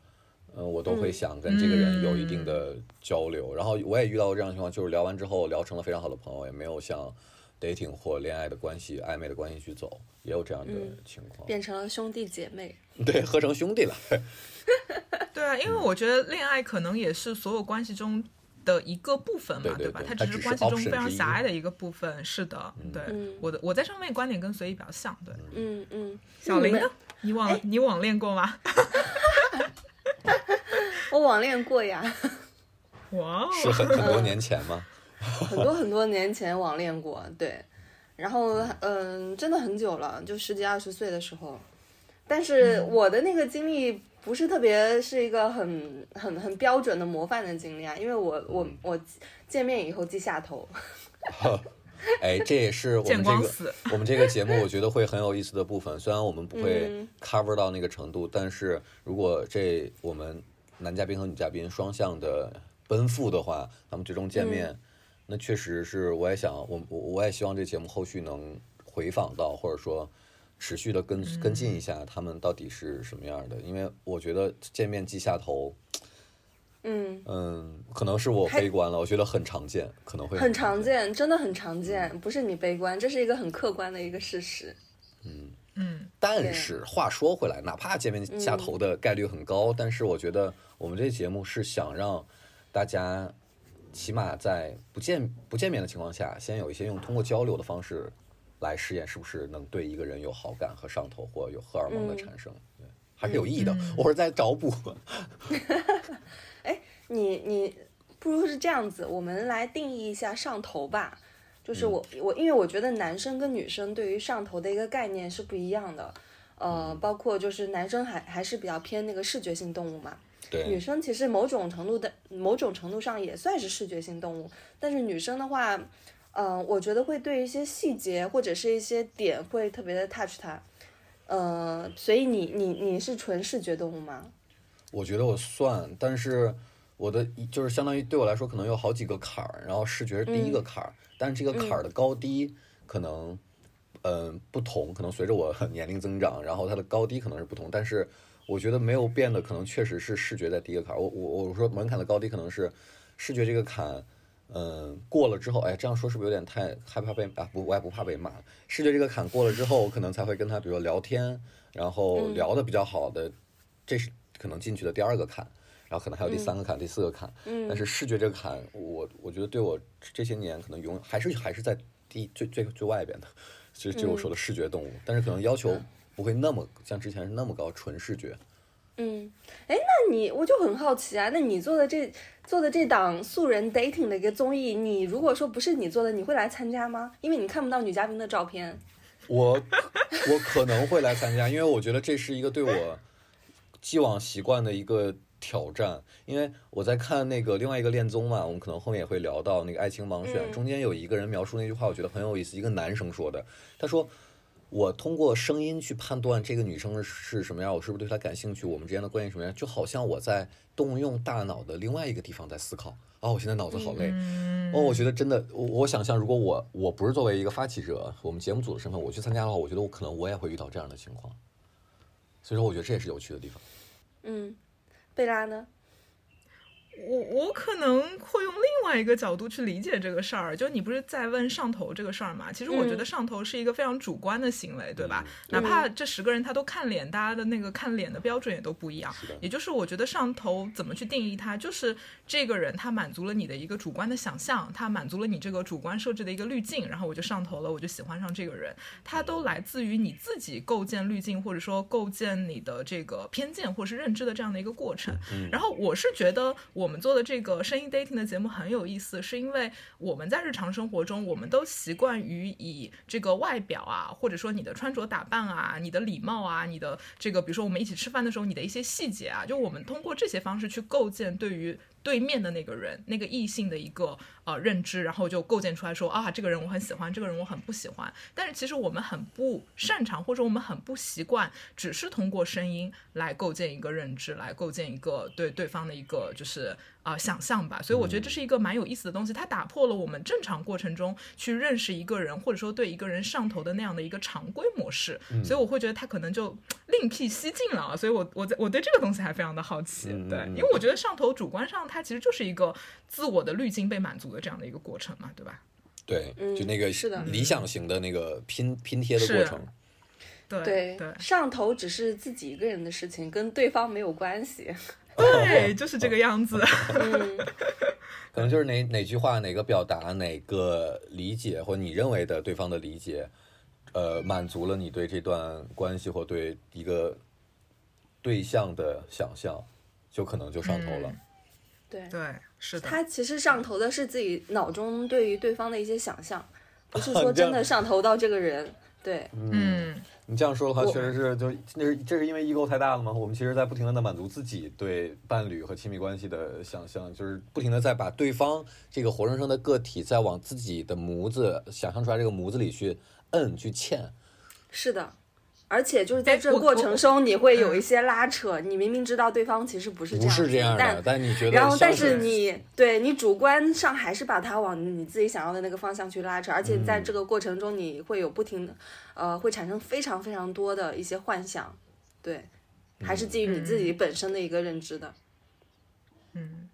嗯，我都会嗯想跟这个人有一定的交流，然后我也遇到过这样的情况，就是聊完之后聊成了非常好的朋友，也没有向 dating 或恋爱的关系、暧昧的关系去走，也有这样的嗯情况。变成了兄弟姐妹，对，合成兄弟了。对啊，因为我觉得恋爱可能也是所有关系中的一个部分嘛，对对吧？它只是关系中非常狭隘的一个部分。是的，对，嗯我的我在上面观点跟随意比较像。对，嗯嗯。小林呢你网你网恋过吗？我网恋过呀，哇哦，是很很多年前吗？很多很多年前网恋过，对，然后嗯，真的很久了，就十几二十岁的时候。但是我的那个经历不是特别是一个很很很标准的模范的经历啊，因为我我我见面以后记下头，哎，这也是我们这个。我们这个节目我觉得会很有意思的部分。虽然我们不会嗯。cover 到那个程度，但是如果这我们男嘉宾和女嘉宾双向的奔赴的话，他们最终见面，嗯那确实是我也想，我我我也希望这节目后续能回访到，或者说持续的跟跟进一下他们到底是什么样的，因为我觉得见面即下头，嗯，嗯，可能是我悲观了，我觉得很常见，可能会很常。见，真的很常见，不是你悲观，这是一个很客观的一个事实。嗯，但是话说回来，哪怕见面下头的概率很高，但是我觉得我们这节目是想让大家起码在不见不见面的情况下，先有一些用通过交流的方式来试验是不是能对一个人有好感和上头，或有荷尔蒙的产生，对，还是有意义的。我是在找补。哎你你不如是这样子，我们来定义一下上头吧。就是我我因为我觉得男生跟女生对于上头的一个概念是不一样的，呃，包括就是男生还还是比较偏那个视觉性动物嘛，女，生其实某种程度的某种程度上也算是视觉性动物，但是女生的话，嗯、我觉得会对一些细节或者是一些点会特别的 touch 它，呃，所以你你你是纯视觉动物吗？我觉得我算，但是我的就是相当于对我来说可能有好几个坎儿，然后视觉是第一个坎儿，但是这个坎儿的高低可能嗯、不同，可能随着我 年龄增长，然后它的高低可能是不同，但是我觉得没有变的可能确实是视觉在第一个坎儿。我我我说门槛的高低可能是视觉这个坎。嗯，过了之后，哎，这样说是不是有点太害怕被啊？不，我也不怕被骂。视觉这个坎过了之后，我可能才会跟他，比如说聊天，然后聊的比较好的，这是可能进去的第二个坎，然后可能还有第三个坎、第四个坎。嗯但是视觉这个坎，我我觉得对我这些年可能永还是还是在第最最最外边的，就就我说的视觉动物，但是可能要求不会那么像之前是那么高，纯视觉。嗯，哎，那你我就很好奇啊，那你做的这做的这档素人 dating 的一个综艺，你如果说不是你做的，你会来参加吗？因为你看不到女嘉宾的照片。我我可能会来参加，因为我觉得这是一个对我既往习惯的一个挑战。因为我在看那个另外一个恋综嘛，我们可能后面也会聊到那个爱情盲选，中间有一个人描述那句话，我觉得很有意思，一个男生说的，他说。我通过声音去判断这个女生是什么样，我是不是对她感兴趣，我们之间的关系什么样，就好像我在动用大脑的另外一个地方在思考。啊，我现在脑子好累。哦，我觉得真的，我我想象，如果我我不是作为一个发起者，我们节目组的身份，我去参加的话，我觉得我可能我也会遇到这样的情况。所以说，我觉得这也是有趣的地方。嗯，贝拉呢？我我可能会用另外一个角度去理解这个事儿，就你不是在问上头这个事儿嘛？其实我觉得上头是一个非常主观的行为，对吧？哪怕这十个人他都看脸，大家的那个看脸的标准也都不一样。也就是我觉得上头怎么去定义它，就是这个人他满足了你的一个主观的想象，他满足了你这个主观设置的一个滤镜，然后我就上头了，我就喜欢上这个人。他都来自于你自己构建滤镜，或者说构建你的这个偏见或是认知的这样的一个过程。然后我是觉得我。我们做的这个声音 dating 的节目很有意思，是因为我们在日常生活中，我们都习惯于以这个外表啊，或者说你的穿着打扮啊，你的礼貌啊，你的这个，比如说我们一起吃饭的时候，你的一些细节啊，就我们通过这些方式去构建对于。对面的那个人，那个异性的一个呃认知，然后就构建出来说啊，这个人我很喜欢，这个人我很不喜欢。但是其实我们很不擅长，或者我们很不习惯，只是通过声音来构建一个认知，来构建一个对对方的一个就是啊想象吧。所以我觉得这是一个蛮有意思的东西，它打破了我们正常过程中去认识一个人，或者说对一个人上头的那样的一个常规模式。所以我会觉得他可能就另辟蹊径了。所以我我在我对这个东西还非常的好奇，对，因为我觉得上头主观上。它其实就是一个自我的滤镜被满足的这样的一个过程嘛，对吧？对，就那个是的理想型的那个拼拼贴的过程。对对，上头只是自己一个人的事情，跟对方没有关系。对，就是这个样子。可能就是哪哪句话、哪个表达、哪个理解，或你认为的对方的理解，呃，满足了你对这段关系或对一个对象的想象。就可能就上头了，对对是的。他其实上头的是自己脑中对于对方的一些想象，不是 说真的上头到这个人。对，嗯，你这样说的话，确实是就那是这是因为 ego 太大了吗？我们其实在不停的在满足自己对伴侣和亲密关系的想象，就是不停的在把对方这个活生生的个体在往自己的模子想象出来这个模子里去摁去嵌。是的。而且就是在这过程中，你会有一些拉扯。你明明知道对方其实不是这样，不是这样的，但你觉得，然后但是你对你主观上还是把它往你自己想要的那个方向去拉扯。而且在这个过程中，你会有不停的，呃，会产生非常非常多的一些幻想。对，还是基于你自己本身的一个认知的。嗯。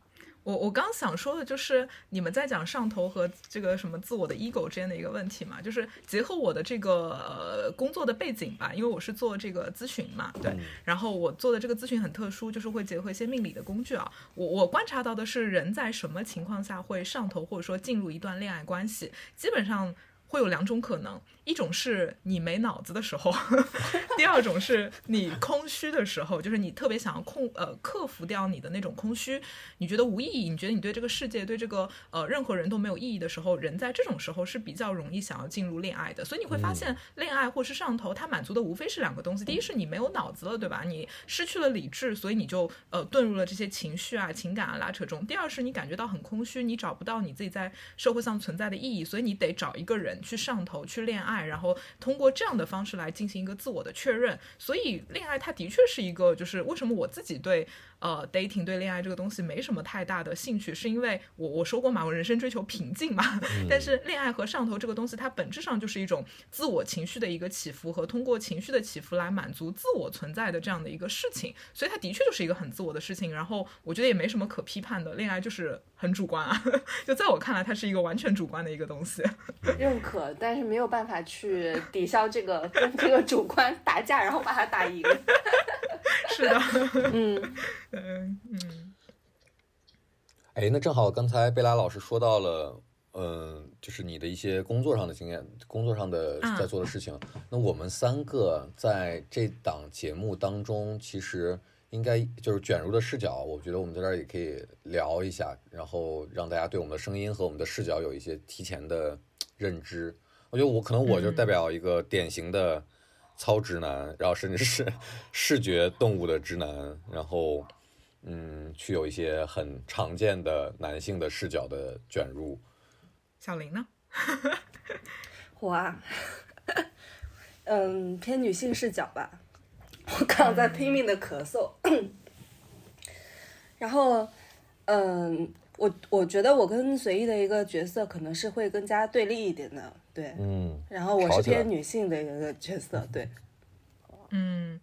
我我刚想说的就是，你们在讲上头和这个什么自我的 ego 之间的一个问题嘛，就是结合我的这个呃工作的背景吧，因为我是做这个咨询嘛，对，然后我做的这个咨询很特殊，就是会结合一些命理的工具啊。我我观察到的是，人在什么情况下会上头，或者说进入一段恋爱关系，基本上会有两种可能。一种是你没脑子的时候，第二种是你空虚的时候，就是你特别想要控呃克服掉你的那种空虚，你觉得无意义，你觉得你对这个世界对这个呃任何人都没有意义的时候，人在这种时候是比较容易想要进入恋爱的。所以你会发现，恋爱或是上头，它满足的无非是两个东西：第一是你没有脑子了，对吧？你失去了理智，所以你就呃遁入了这些情绪啊、情感啊拉扯中；第二是你感觉到很空虚，你找不到你自己在社会上存在的意义，所以你得找一个人去上头去恋爱。然后通过这样的方式来进行一个自我的确认，所以恋爱它的确是一个，就是为什么我自己对。呃，dating 对恋爱这个东西没什么太大的兴趣，是因为我我说过嘛，我人生追求平静嘛。但是恋爱和上头这个东西，它本质上就是一种自我情绪的一个起伏和通过情绪的起伏来满足自我存在的这样的一个事情，所以它的确就是一个很自我的事情。然后我觉得也没什么可批判的，恋爱就是很主观啊，就在我看来，它是一个完全主观的一个东西。认可，但是没有办法去抵消这个跟这个主观打架，然后把它打赢。是的，嗯。嗯嗯，哎，那正好刚才贝拉老师说到了，嗯，就是你的一些工作上的经验，工作上的在做的事情。那我们三个在这档节目当中，其实应该就是卷入的视角，我觉得我们在这儿也可以聊一下，然后让大家对我们的声音和我们的视角有一些提前的认知。我觉得我可能我就代表一个典型的糙直男，然后甚至是视觉动物的直男，然后嗯，去有一些很常见的男性的视角的卷入。小林呢？我啊，嗯，偏女性视角吧。我刚刚在拼命的咳嗽，然后，嗯，我我觉得我跟随意的一个角色可能是会更加对立一点的，对，嗯，然后我是偏女性的一个角色，对，嗯，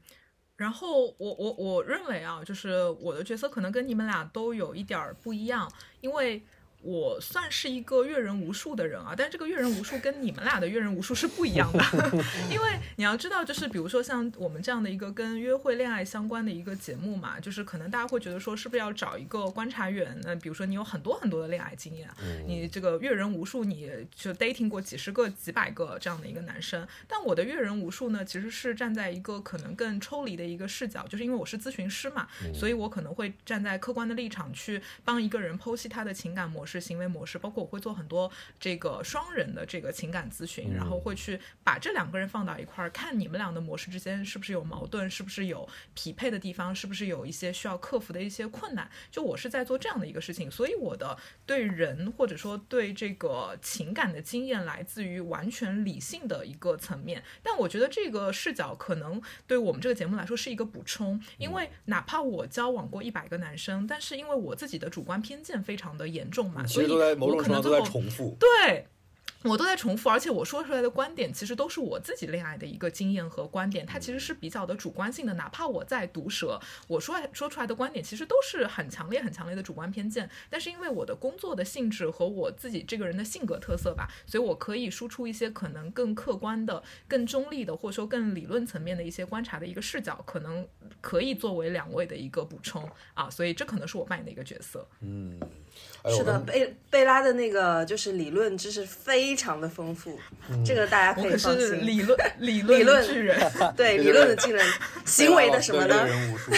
然后我我我认为啊，就是我的角色可能跟你们俩都有一点儿不一样，因为我算是一个阅人无数的人啊，但是这个阅人无数跟你们俩的阅人无数是不一样的，因为你要知道，就是比如说像我们这样的一个跟约会、恋爱相关的一个节目嘛，就是可能大家会觉得说，是不是要找一个观察员？那比如说你有很多很多的恋爱经验，你这个阅人无数，你就 dating 过几十个、几百个这样的一个男生。但我的阅人无数呢，其实是站在一个可能更抽离的一个视角，就是因为我是咨询师嘛，所以我可能会站在客观的立场去帮一个人剖析他的情感模式、行为模式，包括我会做很多这个双人的这个情感咨询，然后会去把这两个人放到一块儿，看你们俩的模式之间是不是有矛盾，是不是有匹配的地方，是不是有一些需要克服的一些困难。就我是在做这样的一个事情，所以我的对人或者说对这个情感的经验来自于完全理性的一个层面。但我觉得这个视角可能对我们这个节目来说是一个补充，因为哪怕我交往过一百个男生，但是因为我自己的主观偏见非常的严重嘛，所以都在某我种程度都可能都在重复。对。我都在重复，而且我说出来的观点其实都是我自己恋爱的一个经验和观点，它其实是比较的主观性的。哪怕我在毒舌，我说说出来的观点其实都是很强烈、很强烈的主观偏见。但是因为我的工作的性质和我自己这个人的性格特色吧，所以我可以输出一些可能更客观的、更中立的，或者说更理论层面的一些观察的一个视角，可能可以作为两位的一个补充啊。所以这可能是我扮演的一个角色。嗯，哎是的，贝贝拉的那个就是理论知识非常的丰富，这个大家可以放心。理论 理理论论巨人。对 理论的技能，行为的什么对呢？阅人无数。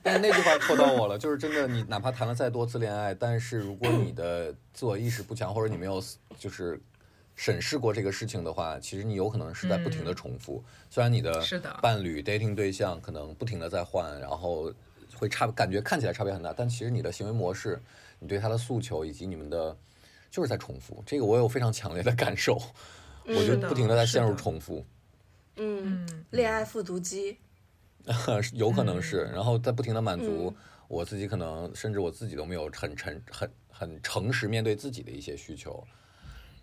但是那句话戳到我了，就是真的，你哪怕谈了再多次恋爱，但是如果你的自我意识不强，或者你没有就是审视过这个事情的话，其实你有可能是在不停的重复。虽然你的嗯是的伴侣 dating 对象可能不停的在换，然后会差感觉看起来差别很大，但其实你的行为模式、你对他的诉求以及你们的就是在重复。这个我有非常强烈的感受，我就不停的在陷入重复。嗯，嗯，恋爱复读机，有可能是，嗯然后在不停的满足我自己，可能甚至我自己都没有很诚很很诚实面对自己的一些需求。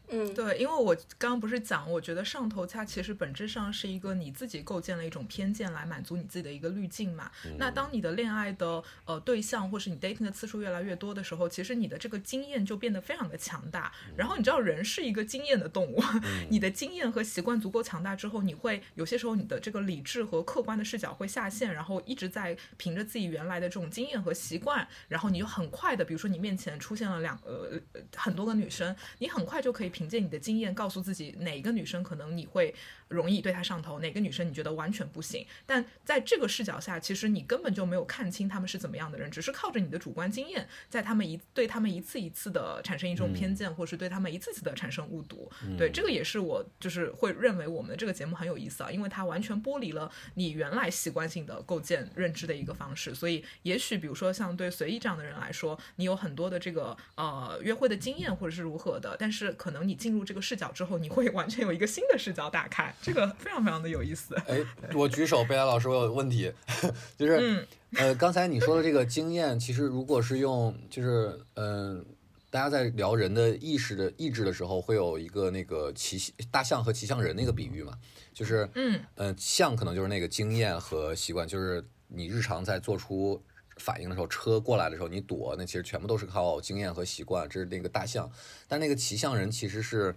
嗯，对，因为我刚刚不是讲，我觉得上头它其实本质上是一个你自己构建了一种偏见来满足你自己的一个滤镜嘛。那当你的恋爱的呃对象或是你 dating 的次数越来越多的时候，其实你的这个经验就变得非常的强大。然后你知道人是一个经验的动物，你的经验和习惯足够强大之后，你会有些时候你的这个理智和客观的视角会下线，然后一直在凭着自己原来的这种经验和习惯，然后你就很快的，比如说你面前出现了两呃呃很多个女生，你很快就可以凭借你的经验告诉自己哪个女生可能你会容易对她上头，哪个女生你觉得完全不行。但在这个视角下，其实你根本就没有看清他们是怎么样的人，只是靠着你的主观经验，在他们一对他们一次一次的产生一种偏见，或是对他们一次次的产生误读。对，这个也是我就是会认为我们的这个节目很有意思啊，因为它完全剥离了你原来习惯性的构建认知的一个方式。所以，也许比如说像对随意这样的人来说，你有很多的这个呃约会的经验或者是如何的，但是可能你进入这个视角之后，你会完全有一个新的视角打开，这个非常非常的有意思。哎，我举手，贝拉老师，我有问题，就是、嗯呃，刚才你说的这个经验，其实如果是用，就是嗯、大家在聊人的意识的意志的时候，会有一个那个骑大象和骑象人那个比喻嘛，就是嗯呃，象可能就是那个经验和习惯，就是你日常在做出反应的时候，车过来的时候你躲，那其实全部都是靠经验和习惯，这是那个大象。但那个骑象人其实是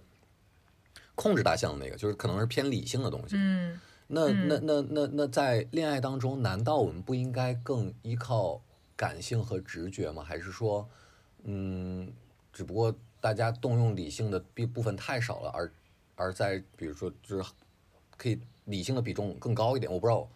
控制大象的那个，就是可能是偏理性的东西。嗯那那那那那在恋爱当中，难道我们不应该更依靠感性和直觉吗？还是说，嗯，只不过大家动用理性的比部分太少了，而而在比如说就是可以理性的比重更高一点？我不知道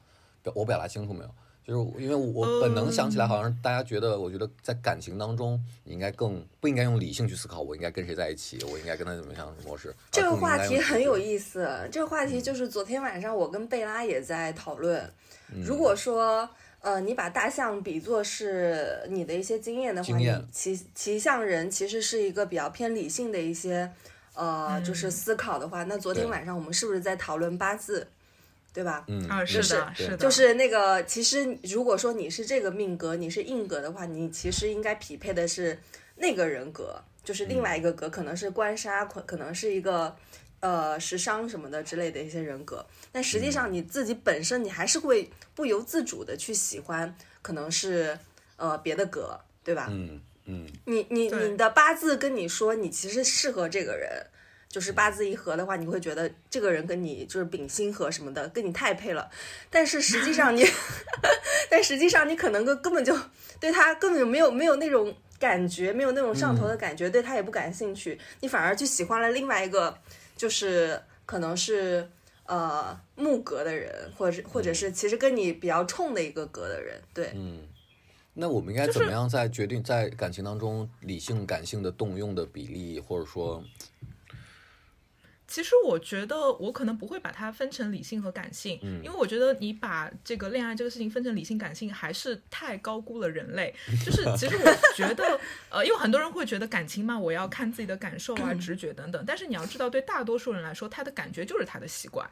表我表达清楚没有？就是因为我本能想起来，好像大家觉得，我觉得在感情当中，你应该更不应该用理性去思考，我应该跟谁在一起，我应该跟他怎么样模式。这个话题很有意思，这个话题就是昨天晚上我跟贝拉也在讨论。嗯如果说呃，你把大象比作是你的一些经验的话，骑骑象人其实是一个比较偏理性的一些呃，就是思考的话，那昨天晚上我们是不是在讨论八字，对吧？嗯啊，是就是的，是的，就是那个，其实如果说你是这个命格，你是硬格的话，你其实应该匹配的是那个人格，就是另外一个格，可能是官杀，可可能是一个呃食伤什么的之类的一些人格。但实际上你自己本身，你还是会不由自主的去喜欢，可能是呃别的格，对吧？嗯嗯你你你的八字跟你说你其实适合这个人，就是八字一合的话，你会觉得这个人跟你就是丙辛合什么的，跟你太配了。但是实际上你，但实际上你可能根根本就对他根本就没有没有那种感觉，没有那种上头的感觉，对他也不感兴趣，你反而去喜欢了另外一个，就是可能是。呃，木格的人，或者或者是其实跟你比较冲的一个格的人，对，嗯。那我们应该怎么样在决定在感情当中理性感性的动用的比例，或者说，其实我觉得我可能不会把它分成理性和感性，因为我觉得你把这个恋爱这个事情分成理性感性，还是太高估了人类。就是其实我觉得，呃，因为很多人会觉得感情嘛，我要看自己的感受啊、直觉等等，但是你要知道，对大多数人来说，他的感觉就是他的习惯。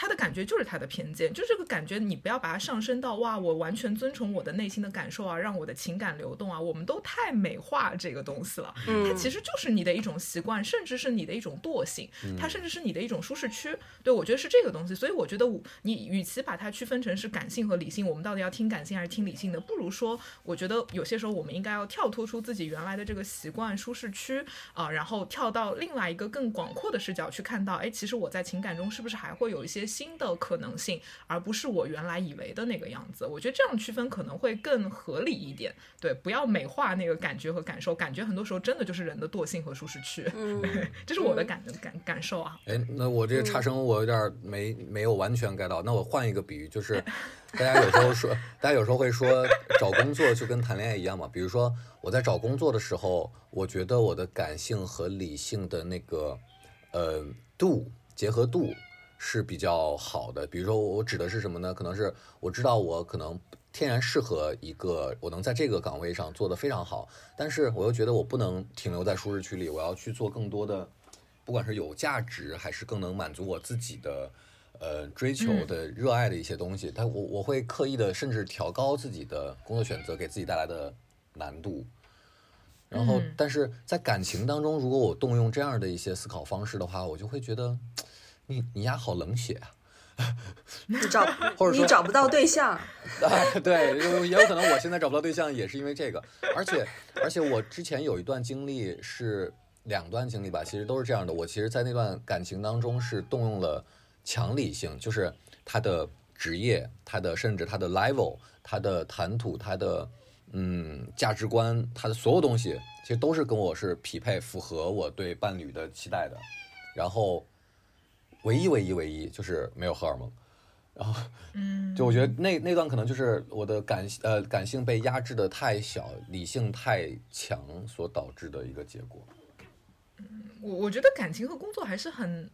他的感觉就是他的偏见，就这个感觉，你不要把它上升到哇，我完全遵从我的内心的感受啊，让我的情感流动啊，我们都太美化这个东西了。它其实就是你的一种习惯，甚至是你的一种惰性，它甚至是你的一种舒适区。对我觉得是这个东西，所以我觉得我你与其把它区分成是感性和理性，我们到底要听感性还是听理性的，不如说，我觉得有些时候我们应该要跳脱出自己原来的这个习惯舒适区啊、然后跳到另外一个更广阔的视角去看到，哎，其实我在情感中是不是还会有一些新的可能性，而不是我原来以为的那个样子。我觉得这样区分可能会更合理一点。对，不要美化那个感觉和感受，感觉很多时候真的就是人的惰性和舒适区。嗯 这是我的感感感受啊。哎，那我这个差生我有点儿没没有完全 get 到。那我换一个比喻，就是 大家有时候说，大家有时候会说找工作就跟谈恋爱一样嘛。比如说我在找工作的时候，我觉得我的感性和理性的那个呃度结合度是比较好的。比如说我指的是什么呢？可能是我知道我可能天然适合一个，我能在这个岗位上做得非常好，但是我又觉得我不能停留在舒适区里，我要去做更多的。不管是有价值还是更能满足我自己的呃追求的热爱的一些东西，但我我会刻意的甚至调高自己的工作选择给自己带来的难度。然后嗯，但是在感情当中，如果我动用这样的一些思考方式的话，我就会觉得，你你丫好冷血啊！你找 或者说你找不到对象，哎，对，也有可能我现在找不到对象，也是因为这个。而且，而且我之前有一段经历是两段经历吧，其实都是这样的。我其实，在那段感情当中是动用了强理性，就是他的职业、他的甚至他的 level、他的谈吐、他的嗯价值观、他的所有东西，其实都是跟我是匹配、符合我对伴侣的期待的。然后，唯一、唯一、唯一就是没有荷尔蒙。然后，嗯，就我觉得那那段可能就是我的感呃感性被压制的太小，理性太强所导致的一个结果。我我觉得感情和工作还是很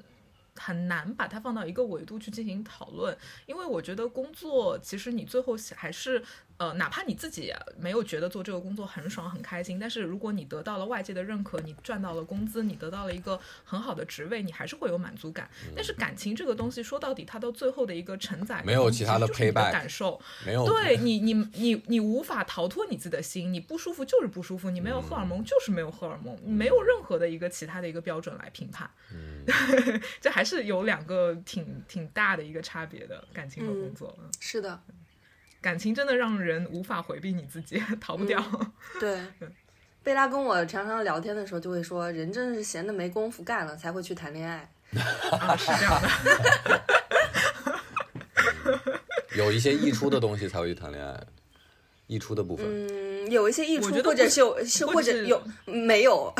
很难把它放到一个维度去进行讨论，因为我觉得工作其实你最后还是呃，哪怕你自己没有觉得做这个工作很爽很开心，但是如果你得到了外界的认可，你赚到了工资，你得到了一个很好的职位，你还是会有满足感。但是感情这个东西说到底，它到最后的一个承载没有其他的其实就是你 payback 感受。没有对你，你你你无法逃脱你自己的心，你不舒服就是不舒服，你没有荷尔蒙就是没有荷尔蒙，你没有任何的一个其他的一个标准来评判，嗯这还是有两个挺挺大的一个差别的，感情和工作。嗯是的，感情真的让人无法回避你自己，逃不掉。对。贝拉跟我常常聊天的时候就会说，人真的是闲的没工夫干了才会去谈恋爱。啊，是这样的。有一些溢出的东西才会去谈恋爱，溢出的部分。嗯，有一些溢出或者是有是或者是或者有没有？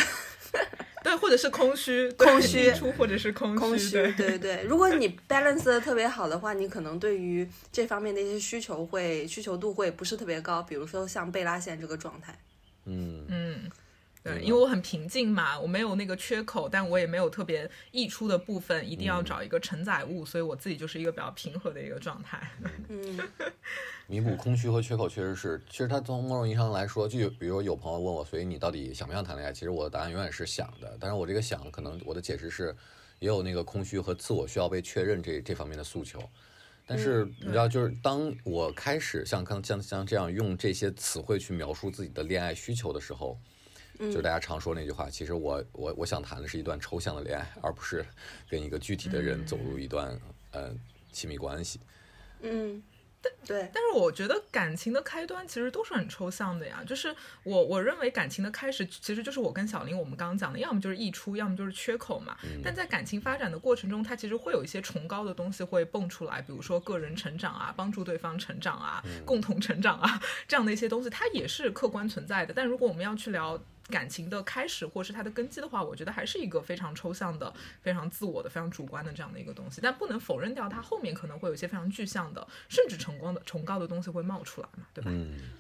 对，或者是空虚，空虚出或者是空空虚，虚，对对。如果你 balance 的特别好的话，你可能对于这方面的一些需求会需求度会不是特别高，比如说像贝拉线这个状态。嗯嗯。对，因为我很平静嘛，我没有那个缺口，但我也没有特别溢出的部分，一定要找一个承载物，所以我自己就是一个比较平和的一个状态。嗯弥补空虚和缺口确实是，其实它从某种意义上来说，就比如有朋友问我，所以你到底想不想谈恋爱？其实我的答案永远是想的，但是我这个想可能我的解释是，也有那个空虚和自我需要被确认这这方面的诉求。但是你知道，就是当我开始像刚像像这样用这些词汇去描述自己的恋爱需求的时候，就是大家常说那句话，其实我我我想谈的是一段抽象的恋爱，而不是跟一个具体的人走入一段呃亲密关系。嗯，但对，但是我觉得感情的开端其实都是很抽象的呀，就是我我认为感情的开始其实就是我跟小林我们刚刚讲的，要么就是溢出，要么就是缺口嘛。但在感情发展的过程中，它其实会有一些崇高的东西会蹦出来，比如说个人成长啊，帮助对方成长啊，共同成长啊 这样的一些东西，它也是客观存在的。但如果我们要去聊。感情的开始，或是它的根基的话，我觉得还是一个非常抽象的、非常自我的、非常主观的这样的一个东西。但不能否认掉它后面可能会有一些非常具象的，甚至崇高的、崇高的东西会冒出来嘛，对吧？嗯。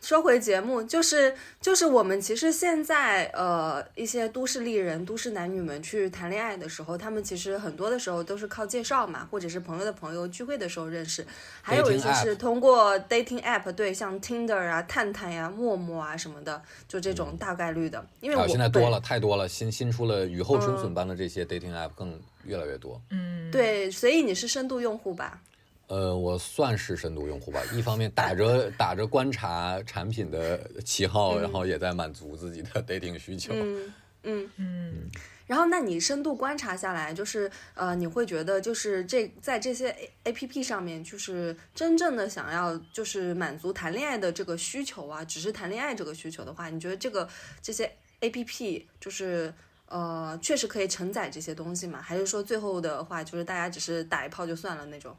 说回节目，就是就是我们其实现在呃一些都市丽人、都市男女们去谈恋爱的时候，他们其实很多的时候都是靠介绍嘛，或者是朋友的朋友聚会的时候认识，还有一些是通过 dating app，对，像 Tinder 啊、探探呀、陌陌啊什么的，就这种大概率的。因为我啊，现在多了太多了，新新出了雨后春笋般的这些 dating app 更越来越多。嗯，对，所以你是深度用户吧？呃，我算是深度用户吧。一方面打着 打着观察产品的旗号，然后也在满足自己的 dating 需求。嗯嗯嗯。然后，那你深度观察下来，就是呃，你会觉得就是这在这些 A A P P 上面，就是真正的想要就是满足谈恋爱的这个需求啊，只是谈恋爱这个需求的话，你觉得这个这些 A P P 就是呃，确实可以承载这些东西吗？还是说最后的话，就是大家只是打一炮就算了那种？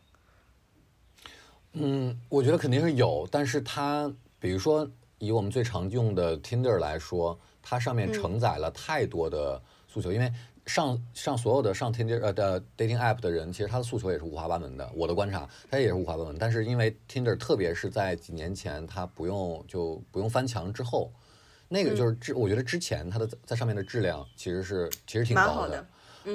嗯，我觉得肯定是有，但是它，比如说以我们最常用的 Tinder 来说，它上面承载了太多的诉求，因为上上所有的上 Tinder 呃的 dating app 的人，其实他的诉求也是五花八门的。我的观察，他也是五花八门，但是因为 Tinder 特别是在几年前，它不用就不用翻墙之后，那个就是之，我觉得之前它的在上面的质量其实是其实挺高的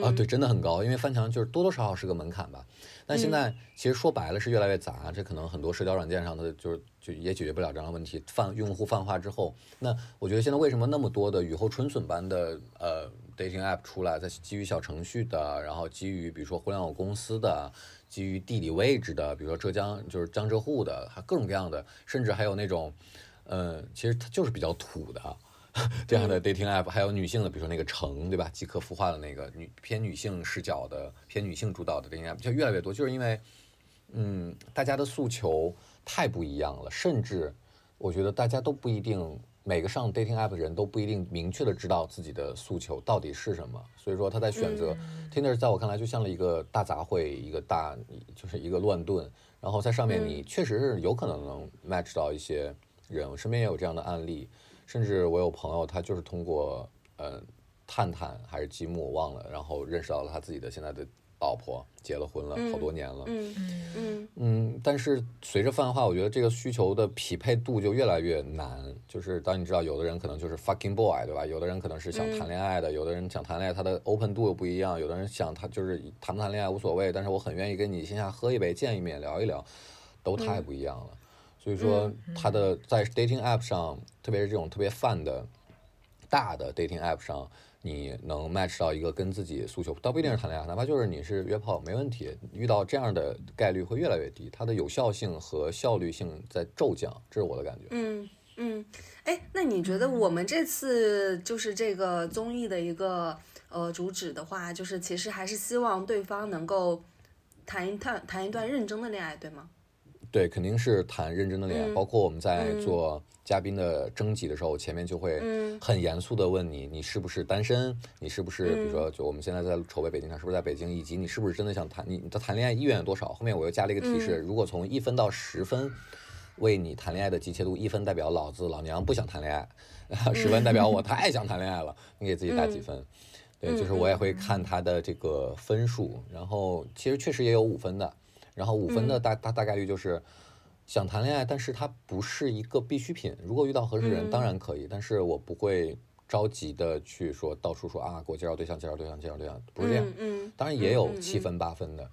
啊，对，真的很高，因为翻墙就是多多少少是个门槛吧。但现在其实说白了是越来越杂，这可能很多社交软件上的就是就也解决不了这样的问题。泛用户泛化之后，那我觉得现在为什么那么多的雨后春笋般的呃 dating app 出来，在基于小程序的，然后基于比如说互联网公司的，基于地理位置的，比如说浙江就是江浙沪的，还各种各样的，甚至还有那种，呃，其实它就是比较土的。这样的 dating app，还有女性的，比如说那个橙，对吧？即刻孵化的那个女偏女性视角的、偏女性主导的 dating app 就越来越多，就是因为，嗯，大家的诉求太不一样了，甚至我觉得大家都不一定每个上 dating app 的人都不一定明确的知道自己的诉求到底是什么，所以说他在选择 Tinder，在我看来就像了一个大杂烩，一个大就是一个乱炖，然后在上面你确实是有可能能 match 到一些人，我身边也有这样的案例。甚至我有朋友，他就是通过呃探探还是积木，我忘了，然后认识到了他自己的现在的老婆，结了婚了，好多年了。嗯嗯嗯。但是随着泛化，我觉得这个需求的匹配度就越来越难。就是当你知道，有的人可能就是 fucking boy，对吧？有的人可能是想谈恋爱的，有的人想谈恋爱，他的 open 度又不一样。有的人想他就是谈不谈恋爱无所谓，但是我很愿意跟你线下喝一杯，见一面，聊一聊，都太不一样了。所以说，它的在 dating app 上，特别是这种特别泛的、大的 dating app 上，你能 match 到一个跟自己诉求，倒不一定是谈恋爱，哪怕就是你是约炮，没问题。遇到这样的概率会越来越低，它的有效性和效率性在骤降，这是我的感觉。嗯嗯，哎，那你觉得我们这次就是这个综艺的一个呃主旨的话，就是其实还是希望对方能够谈一谈谈一段认真的恋爱，对吗？对，肯定是谈认真的恋爱，包括我们在做嘉宾的征集的时候，前面就会很严肃的问你，你是不是单身？你是不是，比如说，就我们现在在筹备北京场，是不是在北京？以及你是不是真的想谈？你的谈恋爱意愿有多少？后面我又加了一个提示，如果从一分到十分，为你谈恋爱的急切度，一分代表老子老娘不想谈恋爱，十分代表我太想谈恋爱了，你给自己打几分？对，就是我也会看他的这个分数，然后其实确实也有五分的，然后五分的大大大概率就是想谈恋爱，但是它不是一个必需品。如果遇到合适人，当然可以，但是我不会着急的去说到处说啊，给我介绍对象，介绍对象，介绍对象，不是这样。嗯，当然也有七分八分的。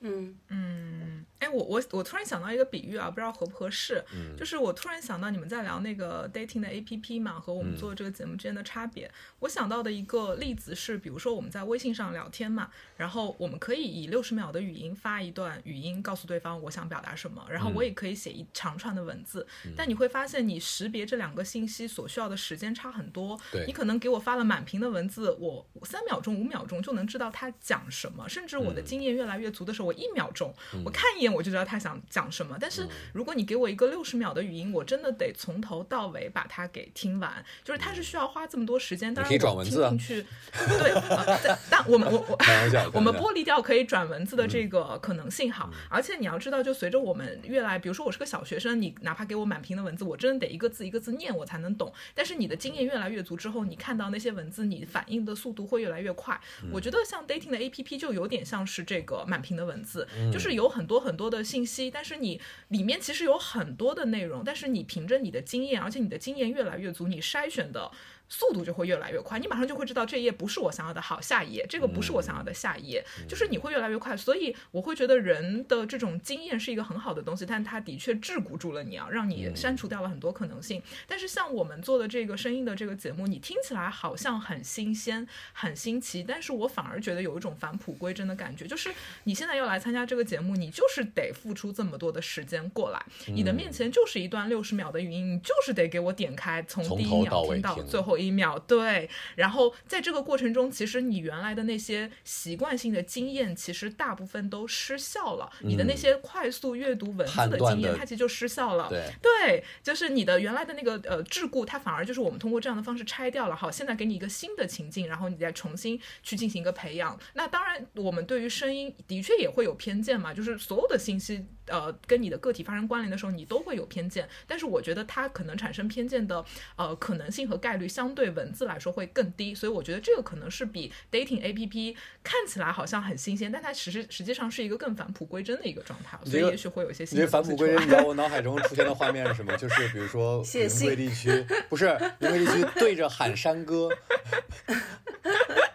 嗯嗯，哎，我我我突然想到一个比喻啊，不知道合不合适。嗯，就是我突然想到你们在聊那个 dating 的 A P P 嘛，和我们做这个节目之间的差别。我想到的一个例子是，比如说我们在微信上聊天嘛，然后我们可以以六十秒的语音发一段语音，告诉对方我想表达什么，然后我也可以写一长串的文字。但你会发现，你识别这两个信息所需要的时间差很多。对，你可能给我发了满屏的文字，我三秒钟、五秒钟就能知道他讲什么，甚至我的经验越来越足的时候，我一秒钟。我看一眼我就知道他想讲什么，但是如果你给我一个六十秒的语音，我真的得从头到尾把它给听完，就是它是需要花这么多时间。当然，我听进去，对，但我们我我 我们剥离掉可以转文字的这个可能性好，而且你要知道，就随着我们越来，比如说我是个小学生，你哪怕给我满屏的文字，我真的得一个字一个字念我才能懂。但是你的经验越来越足之后，你看到那些文字，你反应的速度会越来越快。我觉得像 dating 的 A P P 就有点像是这个满屏的文字，就是。有很多很多的信息，但是你里面其实有很多的内容，但是你凭着你的经验，而且你的经验越来越足，你筛选的。速度就会越来越快，你马上就会知道这一页不是我想要的，好，下一页，这个不是我想要的，下一页，就是你会越来越快。所以我会觉得人的这种经验是一个很好的东西，但它的确桎梏住了你啊，让你删除掉了很多可能性。但是像我们做的这个声音的这个节目，你听起来好像很新鲜、很新奇，但是我反而觉得有一种返璞归真的感觉，就是你现在要来参加这个节目，你就是得付出这么多的时间过来，你的面前就是一段六十秒的语音，你就是得给我点开，从第一秒听到最后。一秒对，然后在这个过程中，其实你原来的那些习惯性的经验，其实大部分都失效了。你的那些快速阅读文字的经验，它其实就失效了。对，对，就是你的原来的那个呃桎梏，它反而就是我们通过这样的方式拆掉了。好，现在给你一个新的情境，然后你再重新去进行一个培养。那当然，我们对于声音的确也会有偏见嘛，就是所有的信息呃跟你的个体发生关联的时候，你都会有偏见。但是我觉得它可能产生偏见的呃可能性和概率相。相对文字来说会更低，所以我觉得这个可能是比 dating A P P 看起来好像很新鲜，但它实实实际上是一个更返璞归真的一个状态，所以也许会有一些新。因为返璞归真，你知道我脑海中出现的画面是什么？就是比如说 云贵地区，不是云贵地区对着喊山歌。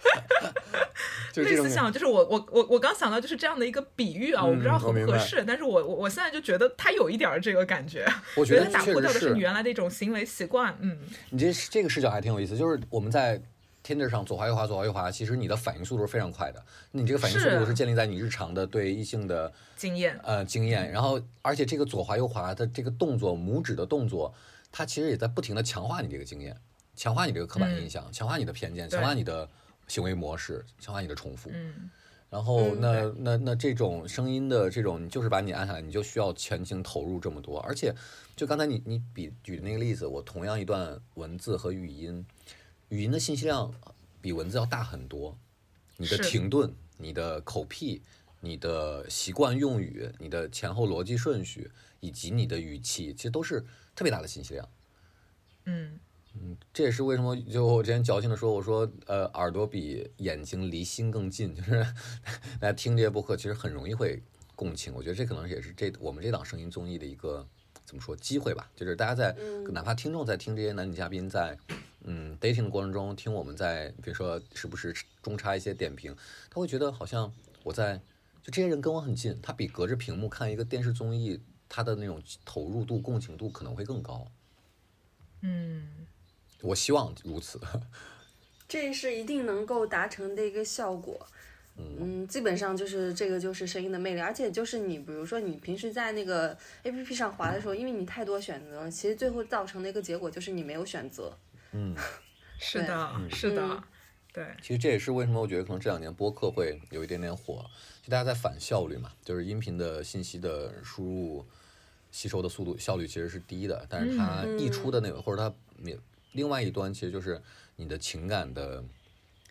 类似像，就是我我我我刚想到就是这样的一个比喻啊，我不知道合不合适，但是我我我现在就觉得它有一点这个感觉，我觉得打破掉的是你原来的一种行为习惯，嗯。你这这个视角还挺有意思，就是我们在 Tinder 上左滑右滑左滑右滑，其实你的反应速度是非常快的，你这个反应速度是。建立在你日常的对异性的经验，呃经验，然后而且这个左滑右滑的这个动作，拇指的动作，它其实也在不停的强化你这个经验，强化你这个刻板印象，强化你的偏见，强化你的。行为模式强化你的重复，嗯，然后那那那这种声音的这种，就是把你按下来，你就需要全情投入这么多。而且，就刚才你你比举的那个例子，我同样一段文字和语音，语音的信息量比文字要大很多。你的停顿、你的口癖、你的习惯用语、你的前后逻辑顺序以及你的语气，其实都是特别大的信息量。嗯。嗯，这也是为什么就我之前矫情的说，我说呃，耳朵比眼睛离心更近，就是 大家听这些播客，其实很容易会共情。我觉得这可能也是这我们这档声音综艺的一个怎么说机会吧，就是大家在哪怕听众在听这些男女嘉宾在嗯 dating 的过程中听我们在比如说时不时中插一些点评，他会觉得好像我在就这些人跟我很近，他比隔着屏幕看一个电视综艺，他的那种投入度、共情度可能会更高。嗯。我希望如此，这是一定能够达成的一个效果。嗯，基本上就是这个就是声音的魅力，而且就是你比如说你平时在那个 A P P 上滑的时候，因为你太多选择，其实最后造成的一个结果就是你没有选择。嗯，是的，是的，对。其实这也是为什么我觉得可能这两年播客会有一点点火，就大家在反效率嘛，就是音频的信息的输入吸收的速度效率其实是低的，但是它溢出的那个或者它免。另外一端其实就是你的情感的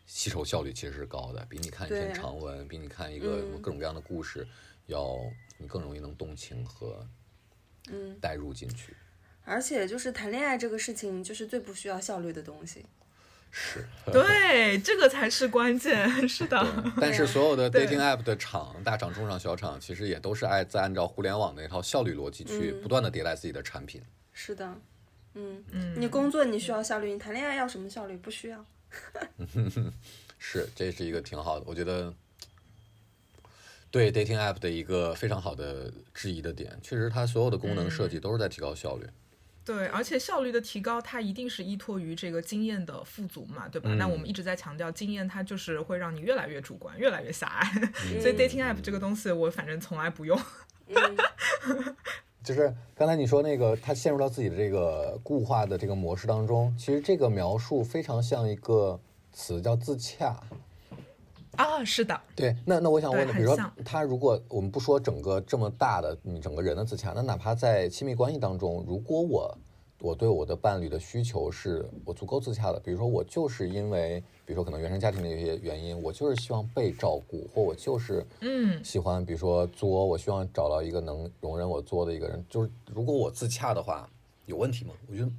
吸收效率其实是高的，比你看一篇长文，比你看一个各种各样的故事，要你更容易能动情和嗯带入进去。而且就是谈恋爱这个事情，就是最不需要效率的东西。是，对，这个才是关键。是的，但是所有的 dating app 的厂，大厂、中厂、小厂，其实也都是爱在按照互联网的一套效率逻辑去不断的迭代自己的产品。是的，嗯，嗯，你工作你需要效率，你谈恋爱要什么效率？不需要。是，这是一个挺好的，我觉得对 dating app 的一个非常好的质疑的点。确实，它所有的功能设计都是在提高效率。对，而且效率的提高，它一定是依托于这个经验的富足嘛，对吧？嗯那我们一直在强调，经验它就是会让你越来越主观，越来越狭隘。嗯 所以 dating app 这个东西，我反正从来不用。嗯就是刚才你说那个，他陷入到自己的这个固化的这个模式当中，其实这个描述非常像一个词叫自洽。啊，是的，对，那那我想问的，比如说他如果我们不说整个这么大的你整个人的自洽，那哪怕在亲密关系当中，如果我我对我的伴侣的需求是我足够自洽的，比如说我就是因为，比如说可能原生家庭的一些原因，我就是希望被照顾，或我就是嗯。喜欢，比如说作，我希望找到一个能容忍我作的一个人，就是如果我自洽的话，有问题吗？我觉得